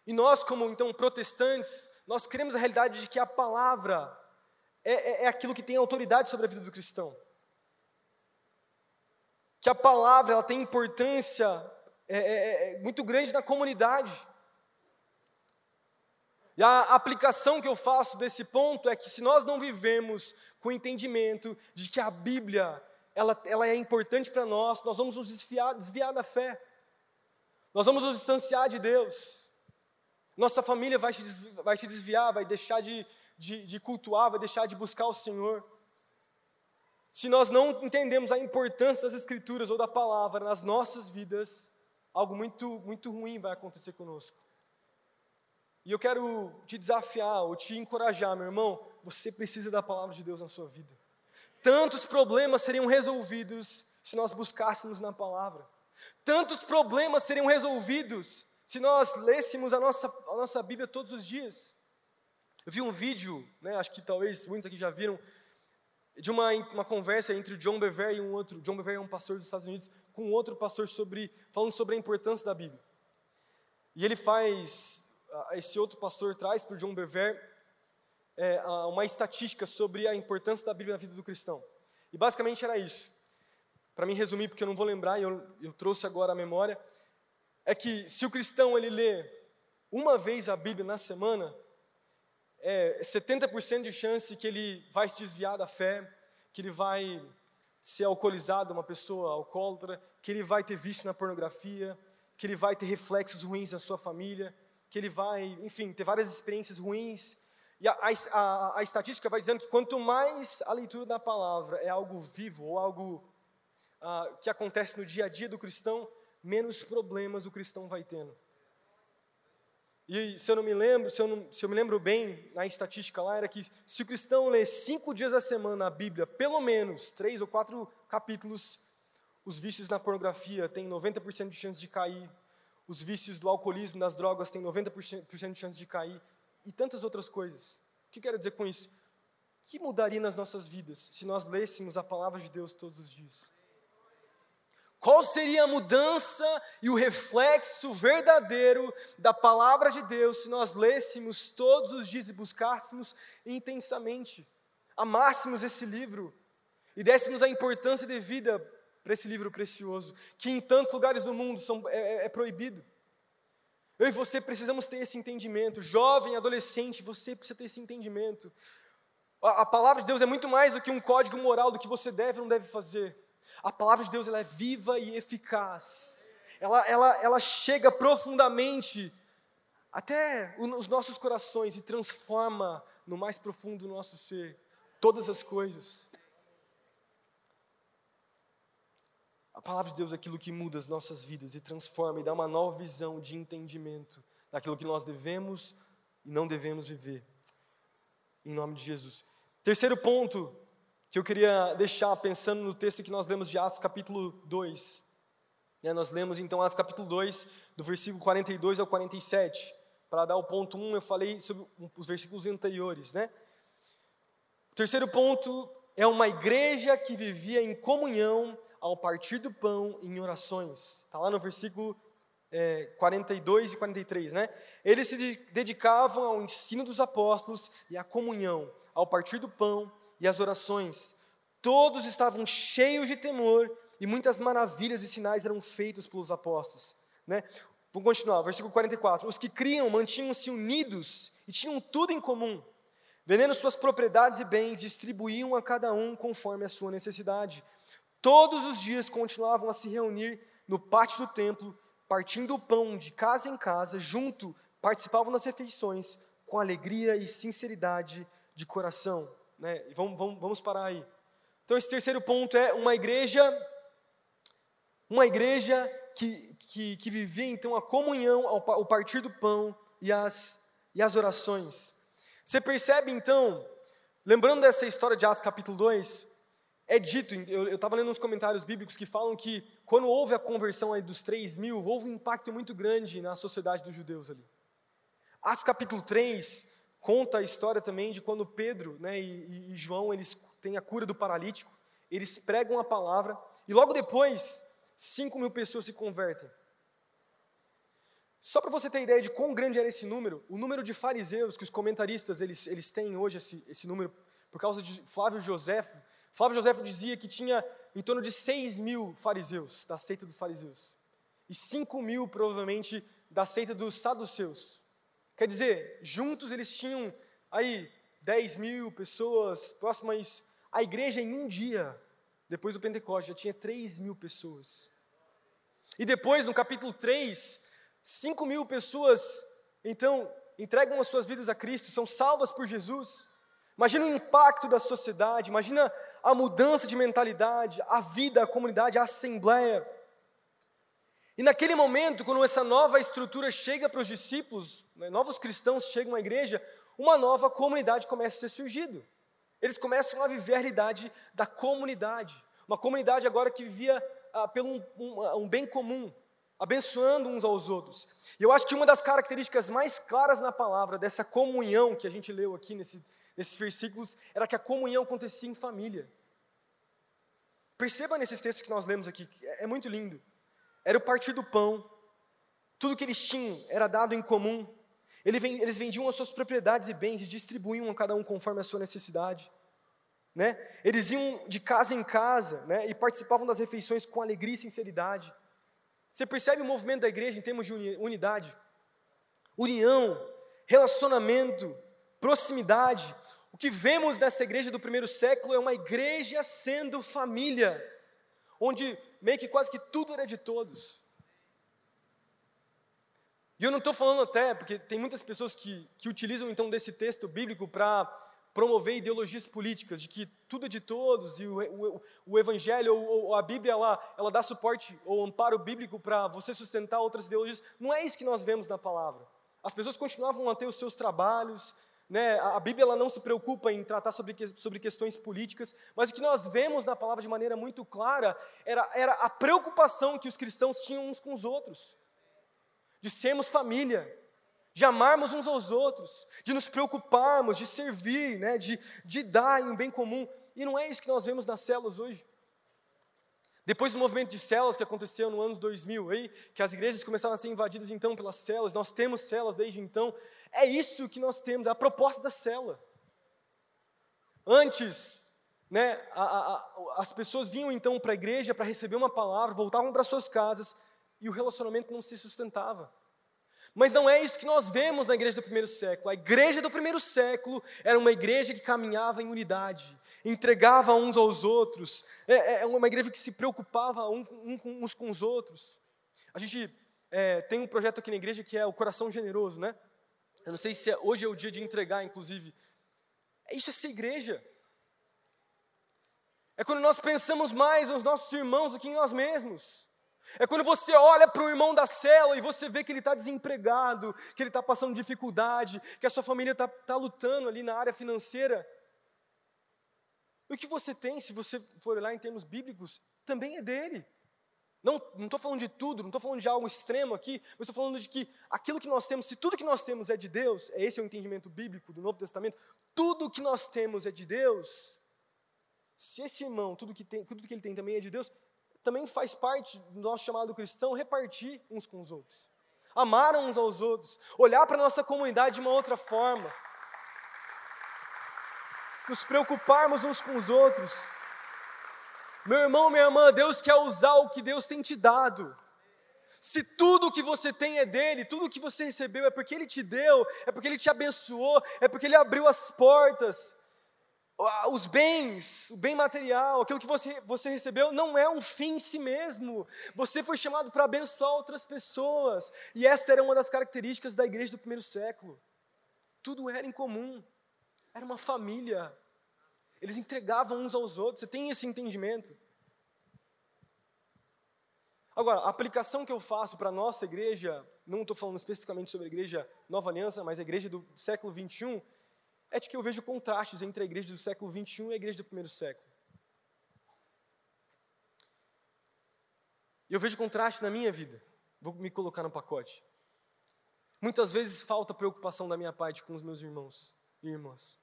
Speaker 1: E nós, como então protestantes, nós queremos a realidade de que a palavra é, é, é aquilo que tem autoridade sobre a vida do cristão. Que a palavra ela tem importância é, é, é muito grande na comunidade. E a aplicação que eu faço desse ponto é que se nós não vivemos com o entendimento de que a Bíblia ela, ela é importante para nós, nós vamos nos desviar da fé. Nós vamos nos distanciar de Deus. Nossa família vai se, vai se desviar, vai deixar de, de, de cultuar, vai deixar de buscar o Senhor. Se nós não entendemos a importância das Escrituras ou da palavra nas nossas vidas, algo muito, muito ruim vai acontecer conosco. E eu quero te desafiar ou te encorajar, meu irmão, você precisa da palavra de Deus na sua vida. Tantos problemas seriam resolvidos se nós buscássemos na palavra. Tantos problemas seriam resolvidos se nós lêssemos a nossa, a nossa Bíblia todos os dias. Eu vi um vídeo, né, acho que talvez muitos aqui já viram, de uma, uma conversa entre o John Bever e um outro. John Bever é um pastor dos Estados Unidos, com outro pastor sobre, falando sobre a importância da Bíblia. E ele faz, esse outro pastor traz para o John Bever é, uma estatística sobre a importância da Bíblia na vida do cristão. E basicamente era isso. Para mim resumir, porque eu não vou lembrar, eu, eu trouxe agora a memória, é que se o cristão ele lê uma vez a Bíblia na semana, é 70% de chance que ele vai se desviar da fé, que ele vai ser alcoolizado, uma pessoa alcoólatra, que ele vai ter vício na pornografia, que ele vai ter reflexos ruins na sua família, que ele vai, enfim, ter várias experiências ruins. E a, a, a estatística vai dizendo que quanto mais a leitura da palavra é algo vivo ou algo uh, que acontece no dia a dia do cristão, menos problemas o cristão vai tendo. E se eu não me lembro, se eu, não, se eu me lembro bem, na estatística lá era que se o cristão lê cinco dias a semana a Bíblia, pelo menos três ou quatro capítulos, os vícios na pornografia têm 90% de chance de cair, os vícios do alcoolismo, das drogas têm 90% de chance de cair, e tantas outras coisas. O que quero dizer com isso? O que mudaria nas nossas vidas se nós lêssemos a palavra de Deus todos os dias? Qual seria a mudança e o reflexo verdadeiro da palavra de Deus se nós lêssemos todos os dias e buscássemos intensamente, amássemos esse livro e dessemos a importância devida para esse livro precioso, que em tantos lugares do mundo são, é, é, é proibido? Eu e você precisamos ter esse entendimento, jovem, adolescente, você precisa ter esse entendimento. A, a palavra de Deus é muito mais do que um código moral do que você deve ou não deve fazer. A palavra de Deus ela é viva e eficaz. Ela, ela, ela chega profundamente até os nossos corações e transforma no mais profundo do nosso ser todas as coisas. A palavra de Deus é aquilo que muda as nossas vidas e transforma e dá uma nova visão de entendimento daquilo que nós devemos e não devemos viver. Em nome de Jesus. Terceiro ponto que eu queria deixar pensando no texto que nós lemos de Atos capítulo 2. É, nós lemos então Atos capítulo 2, do versículo 42 ao 47. Para dar o ponto 1, eu falei sobre os versículos anteriores. Né? O terceiro ponto é uma igreja que vivia em comunhão ao partir do pão em orações. Está lá no versículo é, 42 e 43, né? Eles se dedicavam ao ensino dos apóstolos e à comunhão, ao partir do pão e as orações. Todos estavam cheios de temor e muitas maravilhas e sinais eram feitos pelos apóstolos. Né? Vamos continuar, versículo 44. Os que criam mantinham-se unidos e tinham tudo em comum. Vendendo suas propriedades e bens, distribuíam a cada um conforme a sua necessidade. Todos os dias continuavam a se reunir no pátio do templo, partindo o pão de casa em casa, junto, participavam das refeições com alegria e sinceridade de coração. Né? Vamos, vamos, vamos parar aí. Então, esse terceiro ponto é uma igreja, uma igreja que, que, que vivia então a comunhão, ao partir do pão e as, e as orações. Você percebe então, lembrando dessa história de Atos capítulo 2, é dito, eu estava lendo uns comentários bíblicos que falam que quando houve a conversão aí dos 3 mil, houve um impacto muito grande na sociedade dos judeus ali. Atos capítulo 3 conta a história também de quando Pedro né, e, e João eles têm a cura do paralítico, eles pregam a palavra e logo depois 5 mil pessoas se convertem. Só para você ter ideia de quão grande era esse número, o número de fariseus que os comentaristas eles, eles têm hoje esse, esse número por causa de Flávio Joséfo, Flávio José dizia que tinha em torno de 6 mil fariseus, da seita dos fariseus, e 5 mil, provavelmente, da seita dos saduceus. Quer dizer, juntos eles tinham aí 10 mil pessoas próximas à igreja em um dia, depois do Pentecostes, já tinha 3 mil pessoas. E depois, no capítulo 3, 5 mil pessoas, então, entregam as suas vidas a Cristo, são salvas por Jesus. Imagina o impacto da sociedade, imagina a mudança de mentalidade, a vida, a comunidade, a assembleia. E naquele momento, quando essa nova estrutura chega para os discípulos, novos cristãos chegam à igreja, uma nova comunidade começa a ser surgida. Eles começam a viver a realidade da comunidade. Uma comunidade agora que vivia ah, pelo um, um, um bem comum, abençoando uns aos outros. E eu acho que uma das características mais claras na palavra dessa comunhão que a gente leu aqui nesse, nesses versículos era que a comunhão acontecia em família. Perceba nesses textos que nós lemos aqui, é, é muito lindo. Era o partir do pão, tudo que eles tinham era dado em comum. Eles vendiam as suas propriedades e bens e distribuíam a cada um conforme a sua necessidade. Né? Eles iam de casa em casa né? e participavam das refeições com alegria e sinceridade. Você percebe o movimento da igreja em termos de unidade? União, relacionamento, proximidade. O que vemos nessa igreja do primeiro século é uma igreja sendo família, onde meio que quase que tudo era de todos. E eu não estou falando até, porque tem muitas pessoas que, que utilizam então desse texto bíblico para promover ideologias políticas, de que tudo é de todos, e o, o, o Evangelho ou, ou, a Bíblia ela, ela dá suporte ou amparo bíblico para você sustentar outras ideologias. Não é isso que nós vemos na palavra. As pessoas continuavam a ter os seus trabalhos, né, a Bíblia ela não se preocupa em tratar sobre, sobre questões políticas, mas o que nós vemos na palavra de maneira muito clara era, era a preocupação que os cristãos tinham uns com os outros, de sermos família, de amarmos uns aos outros, de nos preocuparmos, de servir, né, de, de dar em um bem comum. E não é isso que nós vemos nas células hoje. Depois do movimento de células que aconteceu no ano 2000, aí, que as igrejas começaram a ser invadidas então pelas células, nós temos células desde então. É isso que nós temos, é a proposta da célula. Antes, né, a, a, a, as pessoas vinham então para a igreja para receber uma palavra, voltavam para suas casas e o relacionamento não se sustentava. Mas não é isso que nós vemos na igreja do primeiro século. A igreja do primeiro século era uma igreja que caminhava em unidade, entregava uns aos outros, é, é uma igreja que se preocupava um, um, uns com os outros. A gente é, tem um projeto aqui na igreja que é o Coração Generoso, né? Eu não sei se é, hoje é o dia de entregar, inclusive. É isso é ser igreja. É quando nós pensamos mais nos nossos irmãos do que em nós mesmos. É quando você olha para o irmão da cela e você vê que ele está desempregado, que ele está passando dificuldade, que a sua família está tá lutando ali na área financeira. E o que você tem, se você for olhar em termos bíblicos, também é dele. Não estou falando de tudo, não estou falando de algo extremo aqui, mas estou falando de que aquilo que nós temos, se tudo que nós temos é de Deus, é esse é o entendimento bíblico do Novo Testamento, tudo que nós temos é de Deus. Se esse irmão, tudo que, tem, tudo que ele tem também é de Deus, também faz parte do nosso chamado cristão repartir uns com os outros, amar uns aos outros, olhar para a nossa comunidade de uma outra forma nos preocuparmos uns com os outros. Meu irmão, minha irmã, Deus quer usar o que Deus tem te dado. Se tudo que você tem é dele, tudo que você recebeu é porque ele te deu, é porque ele te abençoou, é porque ele abriu as portas. Os bens, o bem material, aquilo que você, você recebeu, não é um fim em si mesmo. Você foi chamado para abençoar outras pessoas. E essa era uma das características da igreja do primeiro século. Tudo era em comum. Era uma família. Eles entregavam uns aos outros. Você tem esse entendimento? Agora, a aplicação que eu faço para a nossa igreja, não estou falando especificamente sobre a igreja Nova Aliança, mas a igreja do século 21, é de que eu vejo contrastes entre a igreja do século XXI e a igreja do primeiro século. E eu vejo contraste na minha vida. Vou me colocar no pacote. Muitas vezes falta preocupação da minha parte com os meus irmãos e irmãs.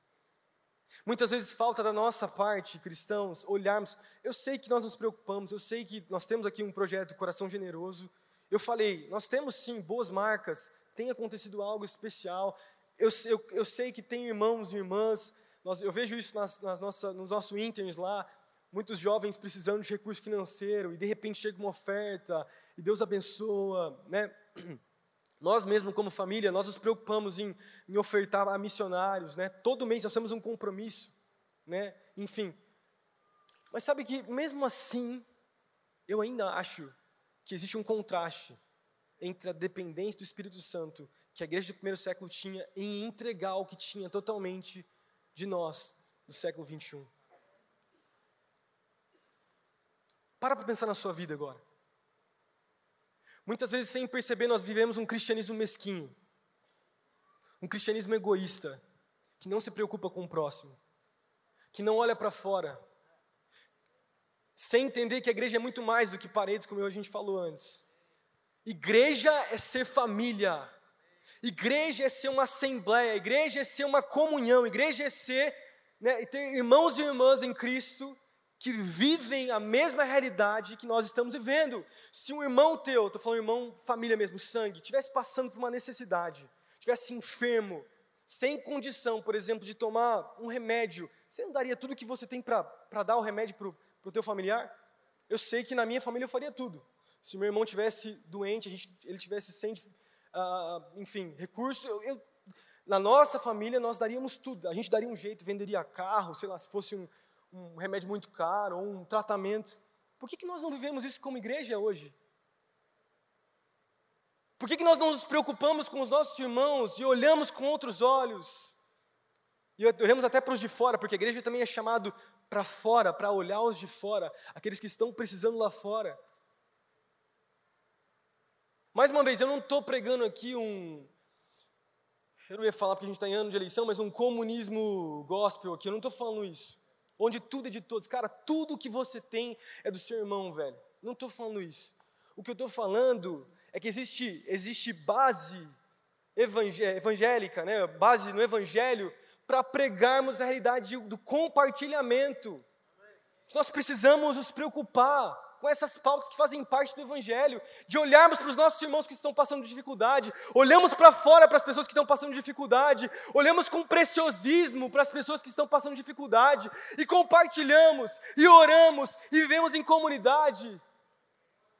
Speaker 1: Muitas vezes falta da nossa parte, cristãos, olharmos. Eu sei que nós nos preocupamos, eu sei que nós temos aqui um projeto Coração Generoso. Eu falei, nós temos sim boas marcas, tem acontecido algo especial. Eu, eu, eu sei que tem irmãos e irmãs, nós, eu vejo isso nas, nas nos nossos interns lá, muitos jovens precisando de recurso financeiro, e de repente chega uma oferta, e Deus abençoa, né? Nós mesmo como família, nós nos preocupamos em, em ofertar a missionários, né? Todo mês nós temos um compromisso, né? Enfim. Mas sabe que mesmo assim, eu ainda acho que existe um contraste entre a dependência do Espírito Santo que a igreja do primeiro século tinha em entregar o que tinha totalmente de nós do século 21. Para para pensar na sua vida agora. Muitas vezes, sem perceber, nós vivemos um cristianismo mesquinho, um cristianismo egoísta, que não se preocupa com o próximo, que não olha para fora, sem entender que a igreja é muito mais do que paredes, como a gente falou antes. Igreja é ser família, igreja é ser uma assembleia, igreja é ser uma comunhão, igreja é ser né, ter irmãos e irmãs em Cristo que vivem a mesma realidade que nós estamos vivendo. Se um irmão teu, estou falando irmão, família mesmo, sangue, estivesse passando por uma necessidade, estivesse enfermo, sem condição, por exemplo, de tomar um remédio, você não daria tudo que você tem para dar o remédio para o teu familiar? Eu sei que na minha família eu faria tudo. Se meu irmão tivesse doente, gente, ele tivesse sem, uh, enfim, recurso, eu, eu, na nossa família nós daríamos tudo. A gente daria um jeito, venderia carro, sei lá, se fosse um, um remédio muito caro ou um tratamento. Por que, que nós não vivemos isso como igreja hoje? Por que, que nós não nos preocupamos com os nossos irmãos e olhamos com outros olhos? E olhamos até para os de fora, porque a igreja também é chamado para fora, para olhar os de fora, aqueles que estão precisando lá fora. Mais uma vez, eu não estou pregando aqui um. Eu não ia falar porque a gente está em ano de eleição, mas um comunismo gospel aqui, eu não estou falando isso onde tudo é de todos. Cara, tudo que você tem é do seu irmão, velho. Não estou falando isso. O que eu estou falando é que existe, existe base evangélica, né? base no evangelho, para pregarmos a realidade do compartilhamento. Nós precisamos nos preocupar com essas pautas que fazem parte do Evangelho, de olharmos para os nossos irmãos que estão passando dificuldade, olhamos para fora para as pessoas que estão passando dificuldade, olhamos com preciosismo para as pessoas que estão passando dificuldade, e compartilhamos, e oramos, e vivemos em comunidade.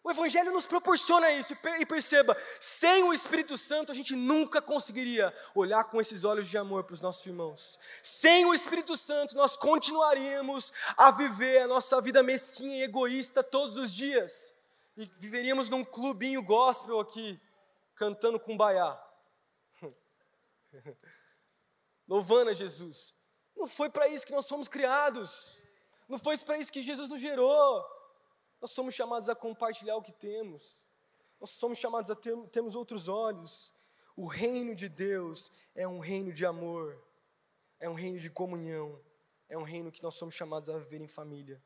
Speaker 1: O Evangelho nos proporciona isso, e perceba, sem o Espírito Santo a gente nunca conseguiria olhar com esses olhos de amor para os nossos irmãos. Sem o Espírito Santo nós continuaríamos a viver a nossa vida mesquinha e egoísta todos os dias, e viveríamos num clubinho gospel aqui, cantando com baiá, louvando a Jesus. Não foi para isso que nós fomos criados, não foi para isso que Jesus nos gerou. Nós somos chamados a compartilhar o que temos. Nós somos chamados a ter, termos outros olhos. O reino de Deus é um reino de amor, é um reino de comunhão, é um reino que nós somos chamados a viver em família.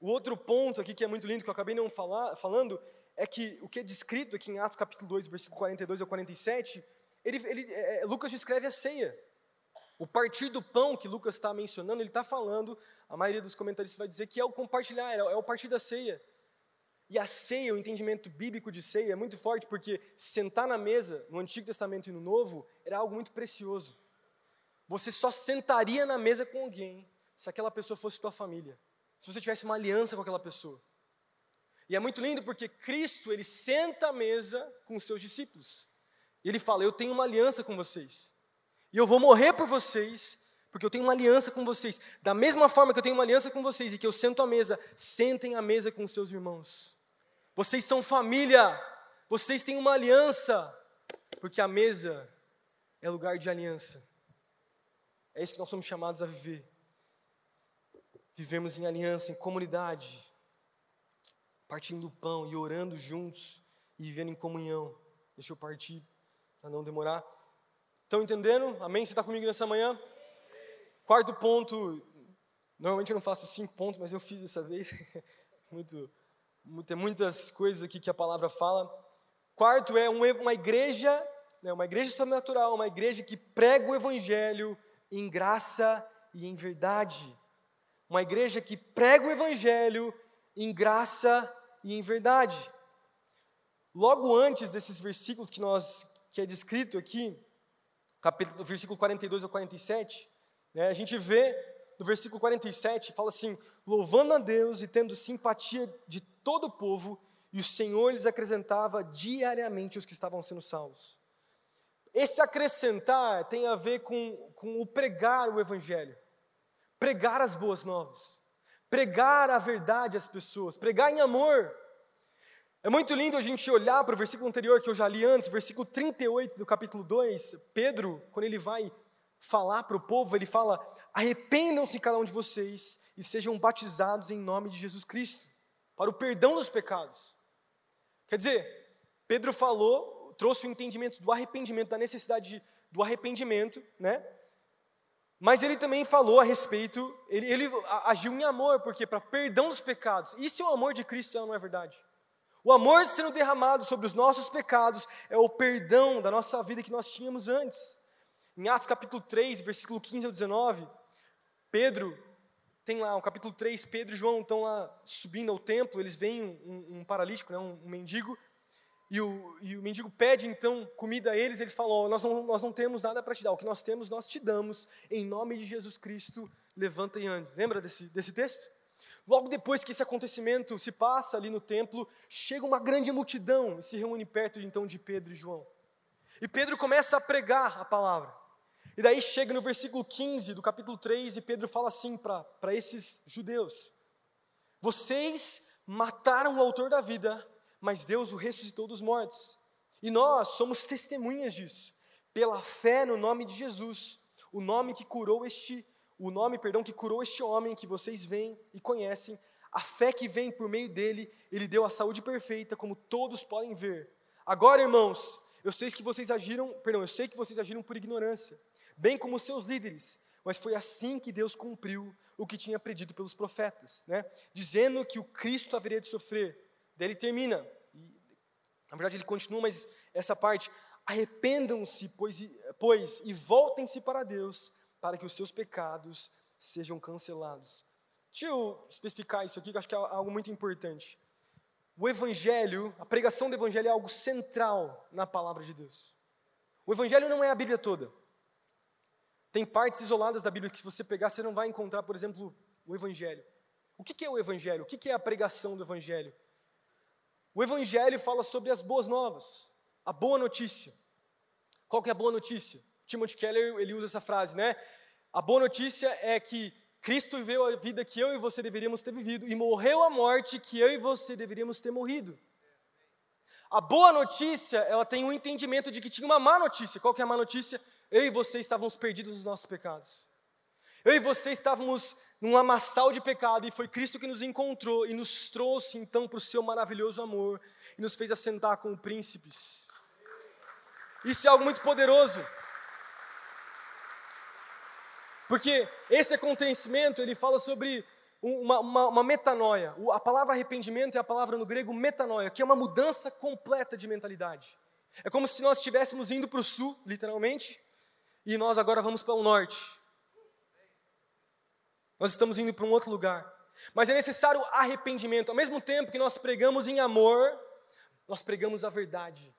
Speaker 1: O outro ponto aqui que é muito lindo, que eu acabei não falar, falando, é que o que é descrito aqui em Atos capítulo 2, versículo 42 ao 47, ele, ele, é, Lucas descreve a ceia. O partir do pão que Lucas está mencionando, ele está falando, a maioria dos comentaristas vai dizer que é o compartilhar, é o partir da ceia. E a ceia, o entendimento bíblico de ceia é muito forte, porque sentar na mesa, no Antigo Testamento e no Novo, era algo muito precioso. Você só sentaria na mesa com alguém se aquela pessoa fosse tua família, se você tivesse uma aliança com aquela pessoa. E é muito lindo porque Cristo, ele senta à mesa com os seus discípulos. E ele fala: Eu tenho uma aliança com vocês. E eu vou morrer por vocês, porque eu tenho uma aliança com vocês. Da mesma forma que eu tenho uma aliança com vocês e que eu sento à mesa, sentem à mesa com seus irmãos. Vocês são família, vocês têm uma aliança, porque a mesa é lugar de aliança. É isso que nós somos chamados a viver. Vivemos em aliança, em comunidade, partindo do pão e orando juntos e vivendo em comunhão. Deixa eu partir para não demorar. Estão entendendo? Amém? Você está comigo nessa manhã? Quarto ponto. Normalmente eu não faço cinco pontos, mas eu fiz dessa vez. Muito, tem muitas coisas aqui que a palavra fala. Quarto é uma igreja, né, uma igreja sobrenatural, uma igreja que prega o evangelho em graça e em verdade. Uma igreja que prega o evangelho em graça e em verdade. Logo antes desses versículos que nós que é descrito aqui, capítulo, versículo 42 ao 47, né, a gente vê no versículo 47, fala assim: louvando a Deus e tendo simpatia de todo o povo, e o Senhor lhes acrescentava diariamente os que estavam sendo salvos. Esse acrescentar tem a ver com, com o pregar o Evangelho, pregar as boas novas, pregar a verdade às pessoas, pregar em amor. É muito lindo a gente olhar para o versículo anterior que eu já li antes, versículo 38 do capítulo 2. Pedro, quando ele vai falar para o povo, ele fala: Arrependam-se cada um de vocês e sejam batizados em nome de Jesus Cristo, para o perdão dos pecados. Quer dizer, Pedro falou, trouxe o entendimento do arrependimento, da necessidade do arrependimento, né? Mas ele também falou a respeito, ele, ele agiu em amor, porque para perdão dos pecados. Isso é o amor de Cristo, não é verdade? O amor sendo derramado sobre os nossos pecados é o perdão da nossa vida que nós tínhamos antes. Em Atos capítulo 3, versículo 15 ao 19, Pedro, tem lá, o capítulo 3, Pedro e João estão lá subindo ao templo, eles veem um, um paralítico, né, um, um mendigo, e o, e o, mendigo pede então comida a eles, eles falam: oh, nós, não, nós não temos nada para te dar, o que nós temos nós te damos, em nome de Jesus Cristo, levanta e ande. Lembra desse, desse texto? Logo depois que esse acontecimento se passa ali no templo, chega uma grande multidão e se reúne perto então de Pedro e João. E Pedro começa a pregar a palavra. E daí chega no versículo 15 do capítulo 3 e Pedro fala assim para esses judeus: Vocês mataram o autor da vida, mas Deus o ressuscitou dos mortos. E nós somos testemunhas disso, pela fé no nome de Jesus, o nome que curou este o nome, perdão, que curou este homem que vocês veem e conhecem, a fé que vem por meio dele, ele deu a saúde perfeita, como todos podem ver. Agora, irmãos, eu sei que vocês agiram, perdão, eu sei que vocês agiram por ignorância, bem como seus líderes, mas foi assim que Deus cumpriu o que tinha predito pelos profetas, né? Dizendo que o Cristo haveria de sofrer. Daí ele termina, e, na verdade ele continua, mas essa parte, arrependam-se, pois, pois e voltem-se para Deus, para que os seus pecados sejam cancelados. Deixa eu especificar isso aqui, que eu acho que é algo muito importante. O Evangelho, a pregação do Evangelho é algo central na palavra de Deus. O Evangelho não é a Bíblia toda. Tem partes isoladas da Bíblia que, se você pegar, você não vai encontrar, por exemplo, o Evangelho. O que é o Evangelho? O que é a pregação do Evangelho? O Evangelho fala sobre as boas novas, a boa notícia. Qual que é a boa notícia? Timothy Keller, ele usa essa frase, né? A boa notícia é que Cristo viveu a vida que eu e você deveríamos ter vivido e morreu a morte que eu e você deveríamos ter morrido. A boa notícia, ela tem um entendimento de que tinha uma má notícia. Qual que é a má notícia? Eu e você estávamos perdidos nos nossos pecados. Eu e você estávamos num lamaçal de pecado e foi Cristo que nos encontrou e nos trouxe então para o seu maravilhoso amor e nos fez assentar como príncipes. Isso é algo muito poderoso. Porque esse acontecimento, ele fala sobre uma, uma, uma, metanoia. A palavra arrependimento é a palavra no grego metanoia, que é uma mudança completa de mentalidade. É como se nós estivéssemos indo para o sul, literalmente, e nós agora vamos para o norte. Nós estamos indo para um outro lugar. Mas é necessário arrependimento. Ao mesmo tempo que nós pregamos em amor, nós pregamos a verdade.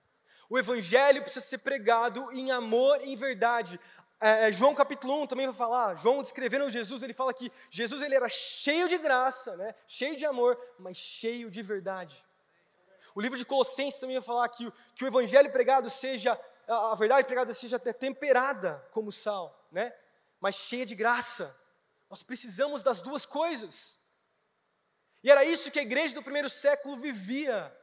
Speaker 1: O evangelho precisa ser pregado em amor e em verdade. É, é, João capítulo 1 também vai falar, João descrevendo Jesus, ele fala que Jesus ele era cheio de graça, né, cheio de amor, mas cheio de verdade. O livro de Colossenses também vai falar que, que o evangelho pregado seja, a, verdade pregada seja até temperada como sal, né, mas cheia de graça. Nós precisamos das duas coisas. E era isso que a igreja do primeiro século vivia.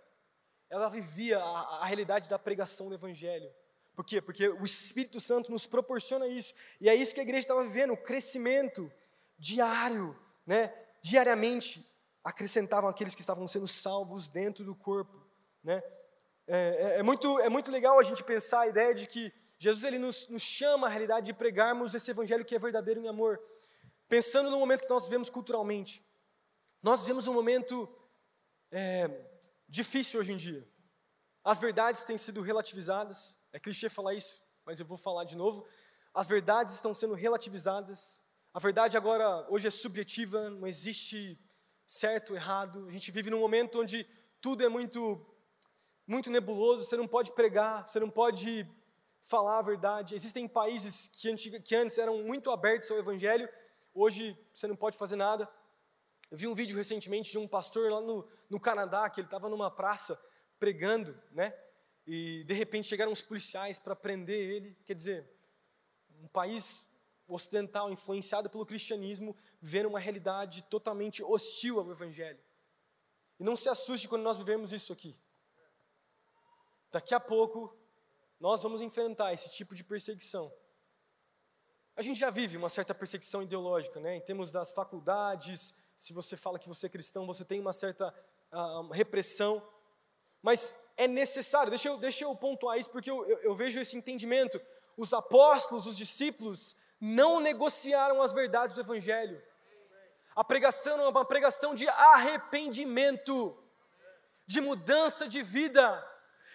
Speaker 1: Ela vivia a, a realidade da pregação do evangelho. Por quê? Porque o Espírito Santo nos proporciona isso. E é isso que a igreja estava vivendo, o crescimento diário, né? Diariamente acrescentavam aqueles que estavam sendo salvos dentro do corpo, né? É, é, é, muito, é muito legal a gente pensar a ideia de que Jesus ele nos, nos chama à realidade de pregarmos esse evangelho que é verdadeiro em amor. Pensando no momento que nós vivemos culturalmente. Nós vivemos um momento é, difícil hoje em dia. As verdades têm sido relativizadas. É clichê falar isso, mas eu vou falar de novo. As verdades estão sendo relativizadas. A verdade agora, hoje, é subjetiva, não existe certo, errado. A gente vive num momento onde tudo é muito, muito nebuloso. Você não pode pregar, você não pode falar a verdade. Existem países que, antiga, que antes eram muito abertos ao evangelho, hoje você não pode fazer nada. Eu vi um vídeo recentemente de um pastor lá no, no Canadá, que ele estava numa praça pregando, né? E de repente chegaram os policiais para prender ele. Quer dizer, um país ocidental influenciado pelo cristianismo vendo uma realidade totalmente hostil ao evangelho. E não se assuste quando nós vivemos isso aqui. Daqui a pouco nós vamos enfrentar esse tipo de perseguição. A gente já vive uma certa perseguição ideológica, né? Em termos das faculdades, se você fala que você é cristão, você tem uma certa uh, repressão. Mas é necessário, deixa eu, deixa eu pontuar isso, porque eu, eu, eu vejo esse entendimento. Os apóstolos, os discípulos, não negociaram as verdades do Evangelho. A pregação é uma pregação de arrependimento, de mudança de vida.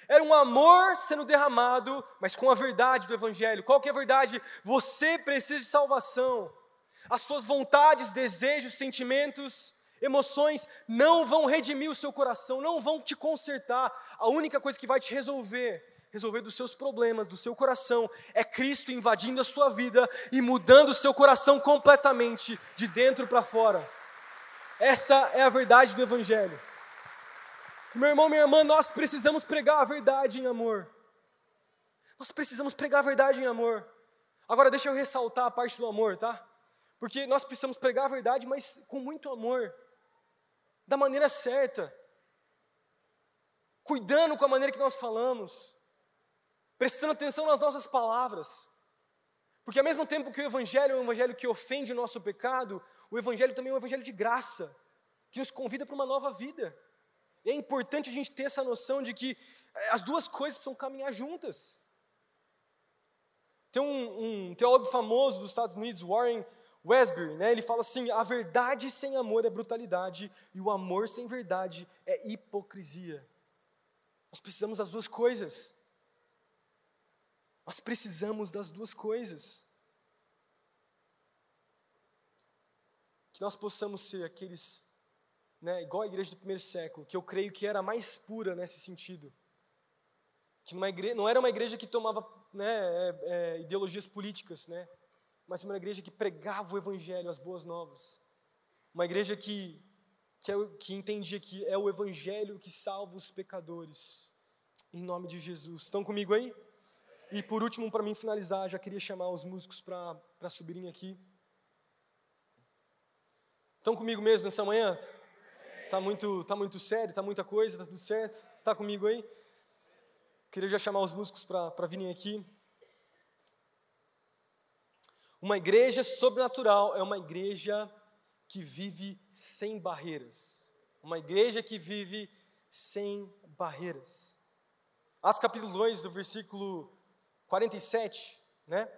Speaker 1: Era um amor sendo derramado, mas com a verdade do Evangelho. Qual que é a verdade? Você precisa de salvação. As suas vontades, desejos, sentimentos, emoções não vão redimir o seu coração, não vão te consertar. A única coisa que vai te resolver, resolver dos seus problemas, do seu coração, é Cristo invadindo a sua vida e mudando o seu coração completamente, de dentro para fora. Essa é a verdade do Evangelho. Meu irmão, minha irmã, nós precisamos pregar a verdade em amor. Nós precisamos pregar a verdade em amor. Agora, deixa eu ressaltar a parte do amor, tá? Porque nós precisamos pregar a verdade, mas com muito amor, da maneira certa, cuidando com a maneira que nós falamos, prestando atenção nas nossas palavras. Porque ao mesmo tempo que o Evangelho é um Evangelho que ofende o nosso pecado, o Evangelho também é um Evangelho de graça, que nos convida para uma nova vida. E é importante a gente ter essa noção de que eh, as duas coisas precisam caminhar juntas. Tem um, um teólogo famoso dos Estados Unidos, Warren Westbury, né, ele fala assim: a verdade sem amor é brutalidade, e o amor sem verdade é hipocrisia. Nós precisamos das duas coisas. Nós precisamos das duas coisas. Que nós possamos ser aqueles né, igual a igreja do primeiro século, que eu creio que era mais pura nesse sentido. Que igreja, não era uma igreja que tomava né, é, é, ideologias políticas, né, mas uma igreja que pregava o evangelho, as boas novas. Uma igreja que, que, é, que entendia que é o evangelho que salva os pecadores. Em nome de Jesus. Estão comigo aí? E por último, para mim finalizar, já queria chamar os músicos para subirem aqui. Estão comigo mesmo nessa manhã? Está muito, tá muito sério, está muita coisa, está tudo certo? Está comigo aí? Queria já chamar os músicos para virem aqui. Uma igreja sobrenatural é uma igreja que vive sem barreiras. Uma igreja que vive sem barreiras. Atos capítulo 2, do versículo 47, né?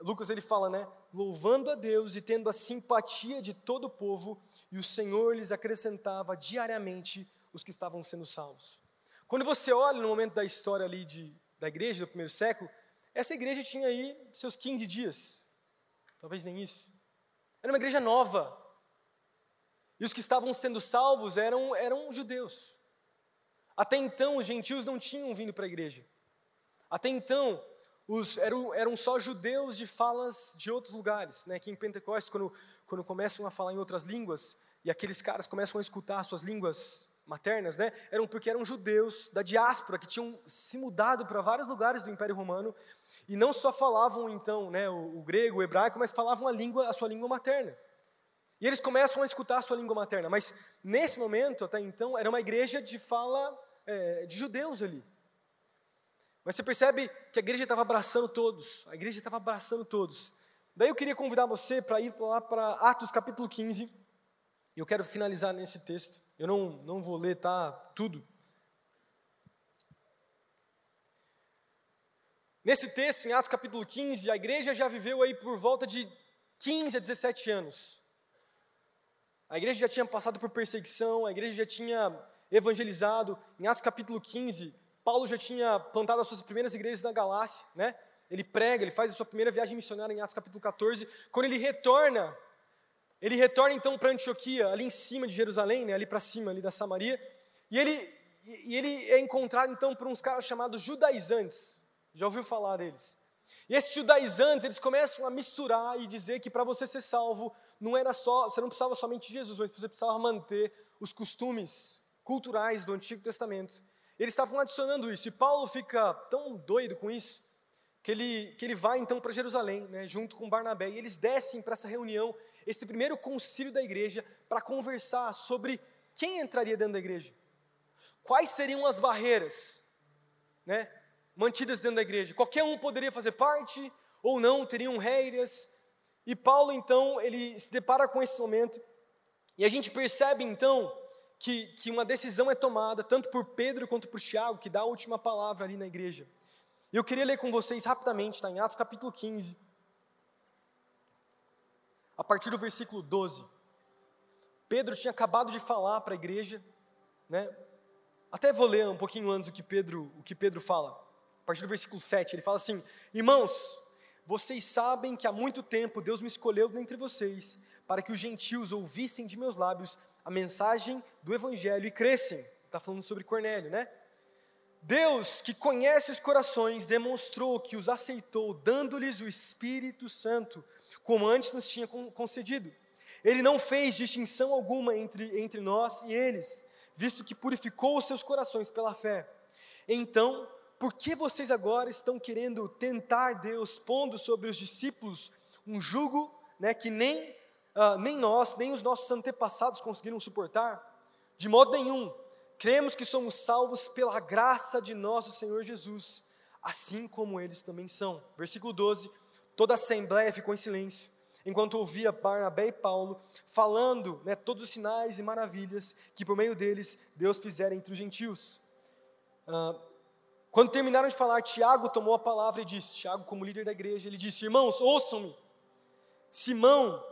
Speaker 1: Lucas ele fala, né? Louvando a Deus e tendo a simpatia de todo o povo, e o Senhor lhes acrescentava diariamente os que estavam sendo salvos. Quando você olha no momento da história ali de, da igreja do primeiro século, essa igreja tinha aí seus 15 dias, talvez nem isso. Era uma igreja nova. E os que estavam sendo salvos eram, eram judeus. Até então, os gentios não tinham vindo para a igreja. Até então, os, eram, eram só judeus de falas de outros lugares. Né? Aqui em Pentecostes, quando, quando começam a falar em outras línguas, e aqueles caras começam a escutar suas línguas maternas, né? eram porque eram judeus da diáspora, que tinham se mudado para vários lugares do Império Romano, e não só falavam, então, né, o, o grego, o hebraico, mas falavam a, língua, a sua língua materna. E eles começam a escutar a sua língua materna, mas nesse momento, até então, era uma igreja de fala é, de judeus ali. Mas você percebe que a igreja estava abraçando todos, a igreja estava abraçando todos. Daí eu queria convidar você para ir lá para Atos capítulo 15, e eu quero finalizar nesse texto. Eu não, não vou ler tá, tudo. Nesse texto, em Atos capítulo 15, a igreja já viveu aí por volta de 15 a 17 anos. A igreja já tinha passado por perseguição, a igreja já tinha evangelizado. Em Atos capítulo 15, Paulo já tinha plantado as suas primeiras igrejas na Galácia, né? Ele prega, ele faz a sua primeira viagem missionária em Atos capítulo 14. Quando ele retorna, ele retorna então para Antioquia, ali em cima de Jerusalém, né? ali para cima ali da Samaria, e ele, e ele é encontrado então por uns caras chamados judaizantes. Já ouviu falar deles? E esses judaizantes, eles começam a misturar e dizer que para você ser salvo, não era só, você não precisava somente de Jesus, mas você precisava manter os costumes culturais do Antigo Testamento. Eles estavam adicionando isso, e Paulo fica tão doido com isso, que ele, que ele vai então para Jerusalém, né, junto com Barnabé, e eles descem para essa reunião, esse primeiro concílio da igreja, para conversar sobre quem entraria dentro da igreja, quais seriam as barreiras, né, mantidas dentro da igreja. Qualquer um poderia fazer parte ou não, teriam regras. E Paulo então ele se depara com esse momento e a gente percebe então que, que uma decisão é tomada tanto por Pedro quanto por Tiago, que dá a última palavra ali na igreja. E eu queria ler com vocês rapidamente, está em Atos capítulo 15, a partir do versículo 12. Pedro tinha acabado de falar para a igreja, né? Até vou ler um pouquinho antes o que Pedro, o que Pedro fala a partir do versículo 7, ele fala assim: Irmãos, vocês sabem que há muito tempo Deus me escolheu dentre vocês para que os gentios ouvissem de meus lábios a mensagem do Evangelho e crescem. Está falando sobre Cornélio, né? Deus, que conhece os corações, demonstrou que os aceitou, dando-lhes o Espírito Santo, como antes nos tinha concedido. Ele não fez distinção alguma entre, entre nós e eles, visto que purificou os seus corações pela fé. Então, por que vocês agora estão querendo tentar Deus, pondo sobre os discípulos um jugo né, que nem, uh, nem nós, nem os nossos antepassados conseguiram suportar? De modo nenhum. Cremos que somos salvos pela graça de nosso Senhor Jesus, assim como eles também são. Versículo 12: toda a assembleia ficou em silêncio, enquanto ouvia Barnabé e Paulo falando né, todos os sinais e maravilhas que por meio deles Deus fizera entre os gentios. Uh, quando terminaram de falar, Tiago tomou a palavra e disse: Tiago, como líder da igreja, ele disse: Irmãos, ouçam-me. Simão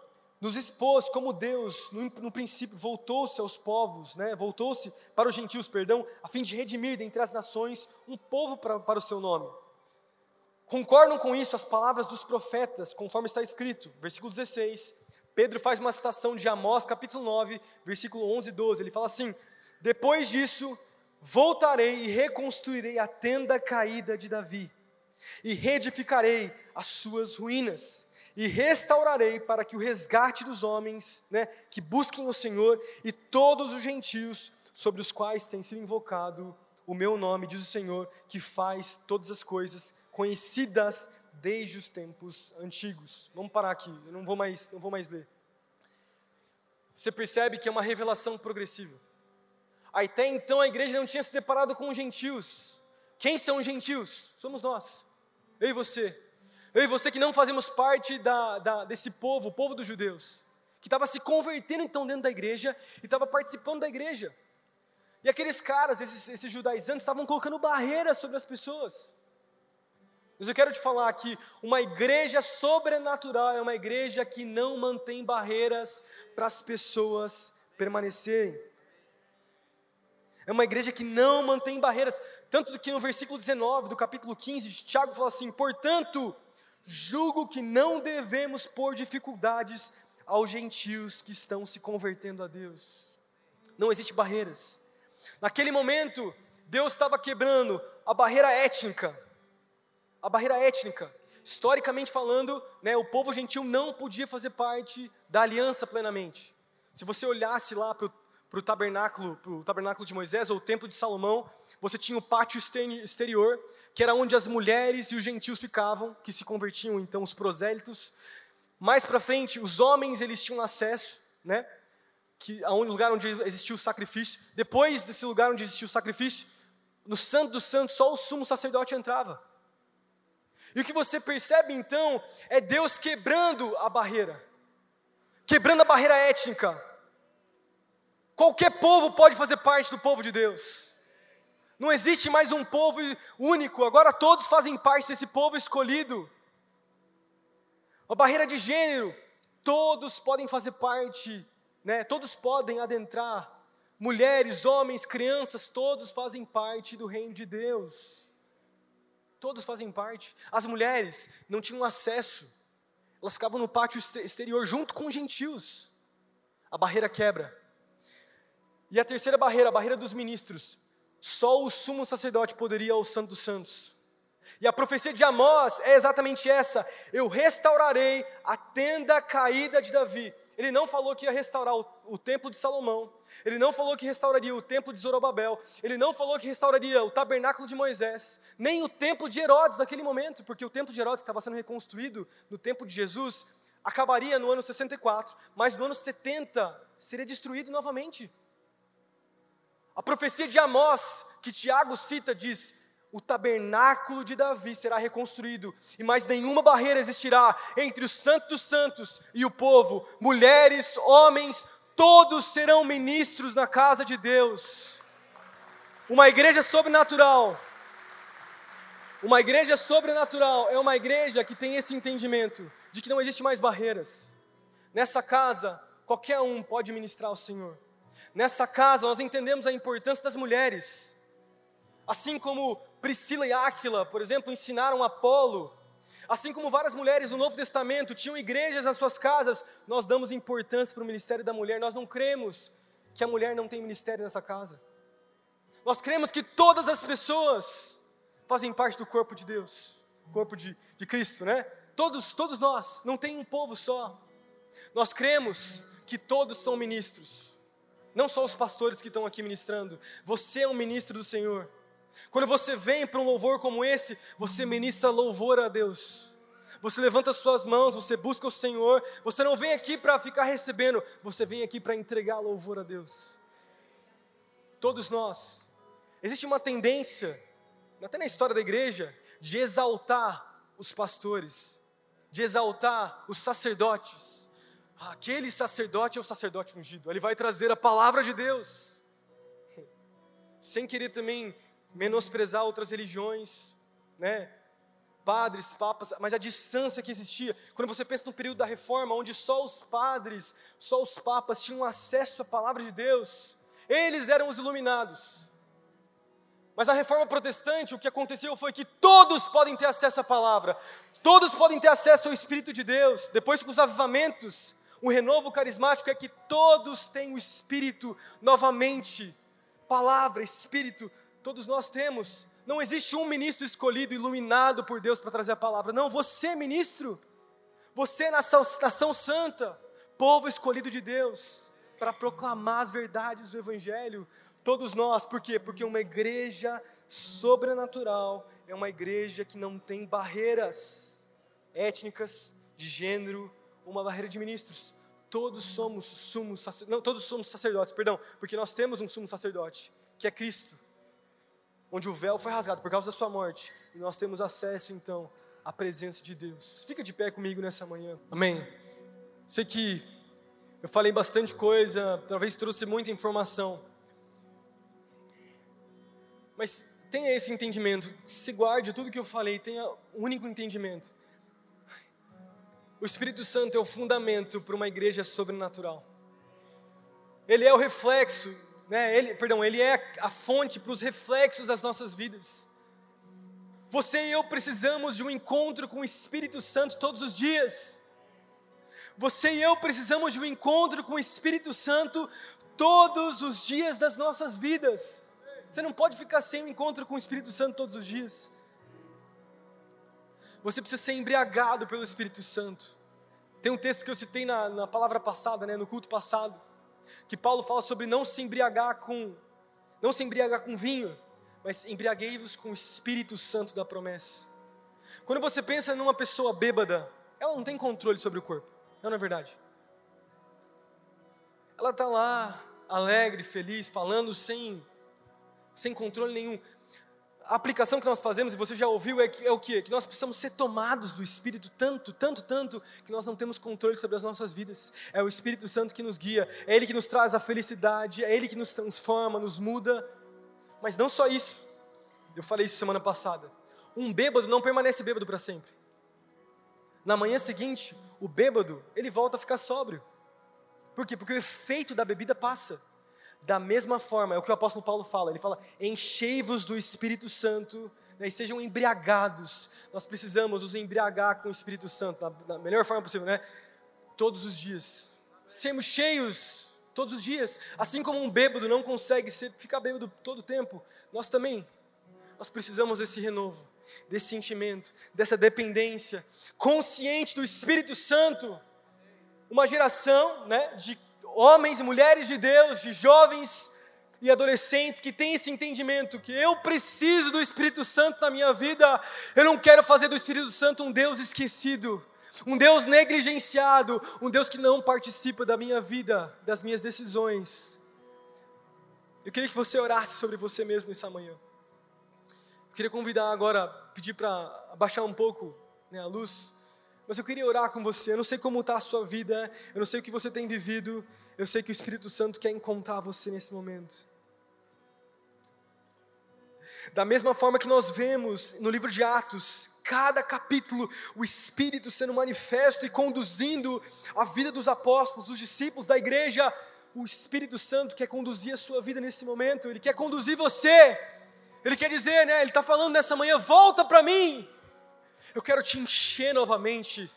Speaker 1: nos expôs como Deus, no, no princípio, voltou-se aos povos, né, voltou-se para os gentios, perdão, a fim de redimir dentre as nações um povo para, para o seu nome. Concordam com isso as palavras dos profetas, conforme está escrito, versículo 16. Pedro faz uma citação de Amós, capítulo 9, versículo 11 e 12. Ele fala assim: Depois disso, Voltarei e reconstruirei a tenda caída de Davi, e reedificarei as suas ruínas, e restaurarei para que o resgate dos homens, né, que busquem o Senhor, e todos os gentios sobre os quais tem sido invocado o meu nome, diz o Senhor, que faz todas as coisas conhecidas desde os tempos antigos. Vamos parar aqui, eu não vou mais, não vou mais ler. Você percebe que é uma revelação progressiva. Até então a igreja não tinha se deparado com os gentios. Quem são os gentios? Somos nós. Eu e você. Eu e você que não fazemos parte da, da, desse povo, o povo dos judeus. Que estava se convertendo então dentro da igreja e estava participando da igreja. E aqueles caras, esses, esses judaizantes, estavam colocando barreiras sobre as pessoas. Mas eu quero te falar que uma igreja sobrenatural é uma igreja que não mantém barreiras para as pessoas permanecerem. É uma igreja que não mantém barreiras. Tanto que no versículo 19 do capítulo 15, Tiago fala assim: Portanto, julgo que não devemos pôr dificuldades aos gentios que estão se convertendo a Deus. Não existe barreiras. Naquele momento, Deus estava quebrando a barreira étnica. A barreira étnica. Historicamente falando, né, o povo gentil não podia fazer parte da aliança plenamente. Se você olhasse lá para o tabernáculo, tabernáculo de Moisés ou o templo de Salomão, você tinha o pátio exterior, que era onde as mulheres e os gentios ficavam, que se convertiam então os prosélitos. Mais para frente, os homens eles tinham acesso, né? Que a um lugar onde existia o sacrifício. Depois desse lugar onde existia o sacrifício, no Santo dos Santos só o sumo sacerdote entrava. E o que você percebe então é Deus quebrando a barreira, quebrando a barreira étnica, Qualquer povo pode fazer parte do povo de Deus. Não existe mais um povo único, agora todos fazem parte desse povo escolhido. A barreira de gênero, todos podem fazer parte, né? todos podem adentrar. Mulheres, homens, crianças, todos fazem parte do reino de Deus. Todos fazem parte. As mulheres não tinham acesso, elas ficavam no pátio exterior junto com os gentios. A barreira quebra. E a terceira barreira, a barreira dos ministros. Só o sumo sacerdote poderia ao Santo dos Santos. E a profecia de Amós é exatamente essa: eu restaurarei a tenda caída de Davi. Ele não falou que ia restaurar o, o, templo de Salomão, ele não falou que restauraria o templo de Zorobabel, ele não falou que restauraria o tabernáculo de Moisés, nem o templo de Herodes naquele momento, porque o templo de Herodes que estava sendo reconstruído no tempo de Jesus acabaria no ano 64, mas no ano 70 seria destruído novamente. A profecia de Amós, que Tiago cita, diz: o tabernáculo de Davi será reconstruído, e mais nenhuma barreira existirá entre os santos dos santos e o povo, mulheres, homens, todos serão ministros na casa de Deus. Uma igreja sobrenatural. Uma igreja sobrenatural é uma igreja que tem esse entendimento de que não existe mais barreiras. Nessa casa, qualquer um pode ministrar ao Senhor. Nessa casa, nós entendemos a importância das mulheres. Assim como Priscila e Áquila, por exemplo, ensinaram Apolo, assim como várias mulheres no Novo Testamento tinham igrejas nas suas casas, nós damos importância para o ministério da mulher. Nós não cremos que a mulher não tem ministério nessa casa. Nós cremos que todas as pessoas fazem parte do corpo de Deus, corpo de, de Cristo, né? Todos, todos nós, não tem um povo só. Nós cremos que todos são ministros. Não só os pastores que estão aqui ministrando, você é um ministro do Senhor. Quando você vem para um louvor como esse, você ministra louvor a Deus. Você levanta suas mãos, você busca o Senhor. Você não vem aqui para ficar recebendo, você vem aqui para entregar louvor a Deus. Todos nós. Existe uma tendência, até na história da igreja, de exaltar os pastores, de exaltar os sacerdotes aquele sacerdote é o sacerdote ungido, ele vai trazer a palavra de Deus, sem querer também menosprezar outras religiões, né? Padres, papas, mas a distância que existia. Quando você pensa no período da reforma, onde só os padres, só os papas tinham acesso à palavra de Deus, eles eram os iluminados. Mas na reforma protestante, o que aconteceu foi que todos podem ter acesso à palavra, todos podem ter acesso ao Espírito de Deus. Depois com os avivamentos, o renovo carismático é que todos têm o Espírito novamente. Palavra, Espírito, todos nós temos. Não existe um ministro escolhido, iluminado por Deus para trazer a palavra. Não, você, ministro. Você, nação, nação santa, povo escolhido de Deus, para proclamar as verdades do Evangelho. Todos nós, por quê? Porque uma igreja sobrenatural é uma igreja que não tem barreiras étnicas, de gênero, uma barreira de ministros. Todos somos sumos não, todos somos sacerdotes, perdão, porque nós temos um sumo sacerdote, que é Cristo, onde o véu foi rasgado por causa da sua morte, e nós temos acesso então à presença de Deus. Fica de pé comigo nessa manhã. Amém. Sei que eu falei bastante coisa, talvez trouxe muita informação. Mas tenha esse entendimento, se guarde tudo que eu falei, tenha um único entendimento o Espírito Santo é o fundamento para uma igreja sobrenatural. Ele é o reflexo, né? Ele, perdão, ele é a fonte para os reflexos das nossas vidas. Você e eu precisamos de um encontro com o Espírito Santo todos os dias. Você e eu precisamos de um encontro com o Espírito Santo todos os dias das nossas vidas. Você não pode ficar sem um encontro com o Espírito Santo todos os dias. Você precisa ser embriagado pelo Espírito Santo. Tem um texto que eu citei na, na palavra passada, né, no culto passado, que Paulo fala sobre não se embriagar com, não se embriagar com vinho, mas embriaguei-vos com o Espírito Santo da promessa. Quando você pensa numa pessoa bêbada, ela não tem controle sobre o corpo, não é verdade? Ela está lá, alegre, feliz, falando sem, sem controle nenhum a aplicação que nós fazemos, e você já ouviu, é, que, é o quê? Que nós precisamos ser tomados do Espírito tanto, tanto, tanto, que nós não temos controle sobre as nossas vidas. É o Espírito Santo que nos guia, é Ele que nos traz a felicidade, é Ele que nos transforma, nos muda. Mas não só isso. Eu falei isso semana passada. Um bêbado não permanece bêbado para sempre. Na manhã seguinte, o bêbado, ele volta a ficar sóbrio. Por quê? Porque o efeito da bebida passa. Da mesma forma, é o que o apóstolo Paulo fala. Ele fala: enchei-vos do Espírito Santo né, e sejam embriagados. Nós precisamos nos embriagar com o Espírito Santo, da, da melhor forma possível, né? Todos os dias. Sermos cheios todos os dias. Assim como um bêbado não consegue ser, ficar bêbado todo o tempo, nós também. Nós precisamos desse renovo, desse sentimento, dessa dependência, consciente do Espírito Santo. Uma geração né, de homens e mulheres de Deus, de jovens e adolescentes que têm esse entendimento que eu preciso do Espírito Santo na minha vida, eu não quero fazer do Espírito Santo um Deus esquecido, um Deus negligenciado, um Deus que não participa da minha vida, das minhas decisões. Eu queria que você orasse sobre você mesmo nessa manhã. Eu queria convidar agora, pedir para abaixar um pouco né, a luz, mas eu queria orar com você. Eu não sei como está a sua vida, eu não sei o que você tem vivido, eu sei que o Espírito Santo quer encontrar você nesse momento. Da mesma forma que nós vemos no livro de Atos, cada capítulo, o Espírito sendo manifesto e conduzindo a vida dos apóstolos, dos discípulos, da igreja, o Espírito Santo quer conduzir a sua vida nesse momento, ele quer conduzir você, ele quer dizer, né? Ele está falando nessa manhã: volta para mim, eu quero te encher novamente.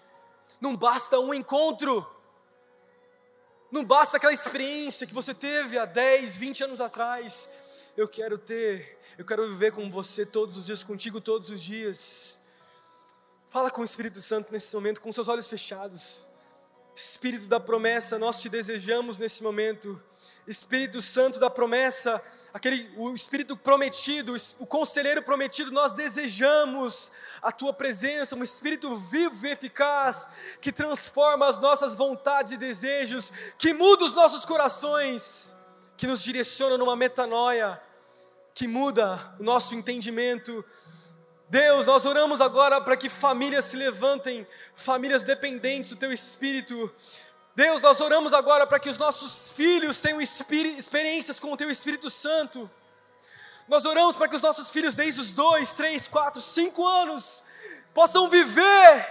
Speaker 1: Não basta um encontro, não basta aquela experiência que você teve há 10, 20 anos atrás. Eu quero ter eu quero viver com você todos os dias, contigo todos os dias. Fala com o Espírito Santo nesse momento, com seus olhos fechados. Espírito da promessa, nós te desejamos nesse momento. Espírito Santo da promessa, aquele o Espírito prometido, o conselheiro prometido, nós desejamos a tua presença, um Espírito vivo e eficaz que transforma as nossas vontades e desejos, que muda os nossos corações, que nos direciona numa metanoia que muda o nosso entendimento. Deus, nós oramos agora para que famílias se levantem, famílias dependentes do Teu Espírito. Deus, nós oramos agora para que os nossos filhos tenham experiências com o Teu Espírito Santo. Nós oramos para que os nossos filhos, desde os dois, três, quatro, cinco anos, possam viver,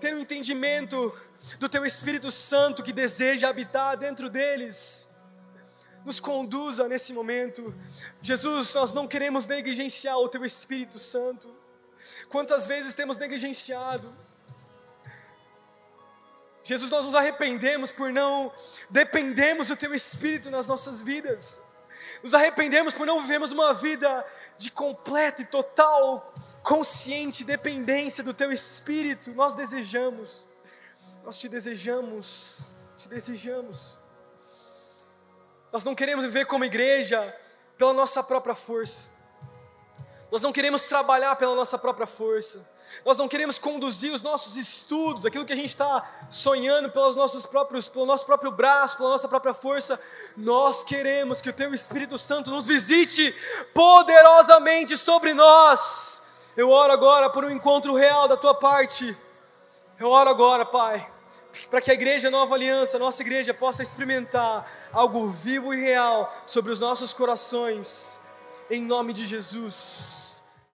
Speaker 1: ter um entendimento do Teu Espírito Santo que deseja habitar dentro deles nos conduza nesse momento. Jesus, nós não queremos negligenciar o Teu Espírito Santo. Quantas vezes temos negligenciado? Jesus, nós nos arrependemos por não dependermos do Teu Espírito nas nossas vidas. Nos arrependemos por não vivermos uma vida de completa e total consciente dependência do Teu Espírito. Nós desejamos, nós te desejamos, te desejamos. Nós não queremos viver como igreja pela nossa própria força. Nós não queremos trabalhar pela nossa própria força. Nós não queremos conduzir os nossos estudos, aquilo que a gente está sonhando pelos nossos próprios, pelo nosso próprio braço, pela nossa própria força. Nós queremos que o Teu Espírito Santo nos visite poderosamente sobre nós. Eu oro agora por um encontro real da Tua parte. Eu oro agora, Pai para que a igreja Nova Aliança, nossa igreja, possa experimentar algo vivo e real sobre os nossos corações, em nome de Jesus.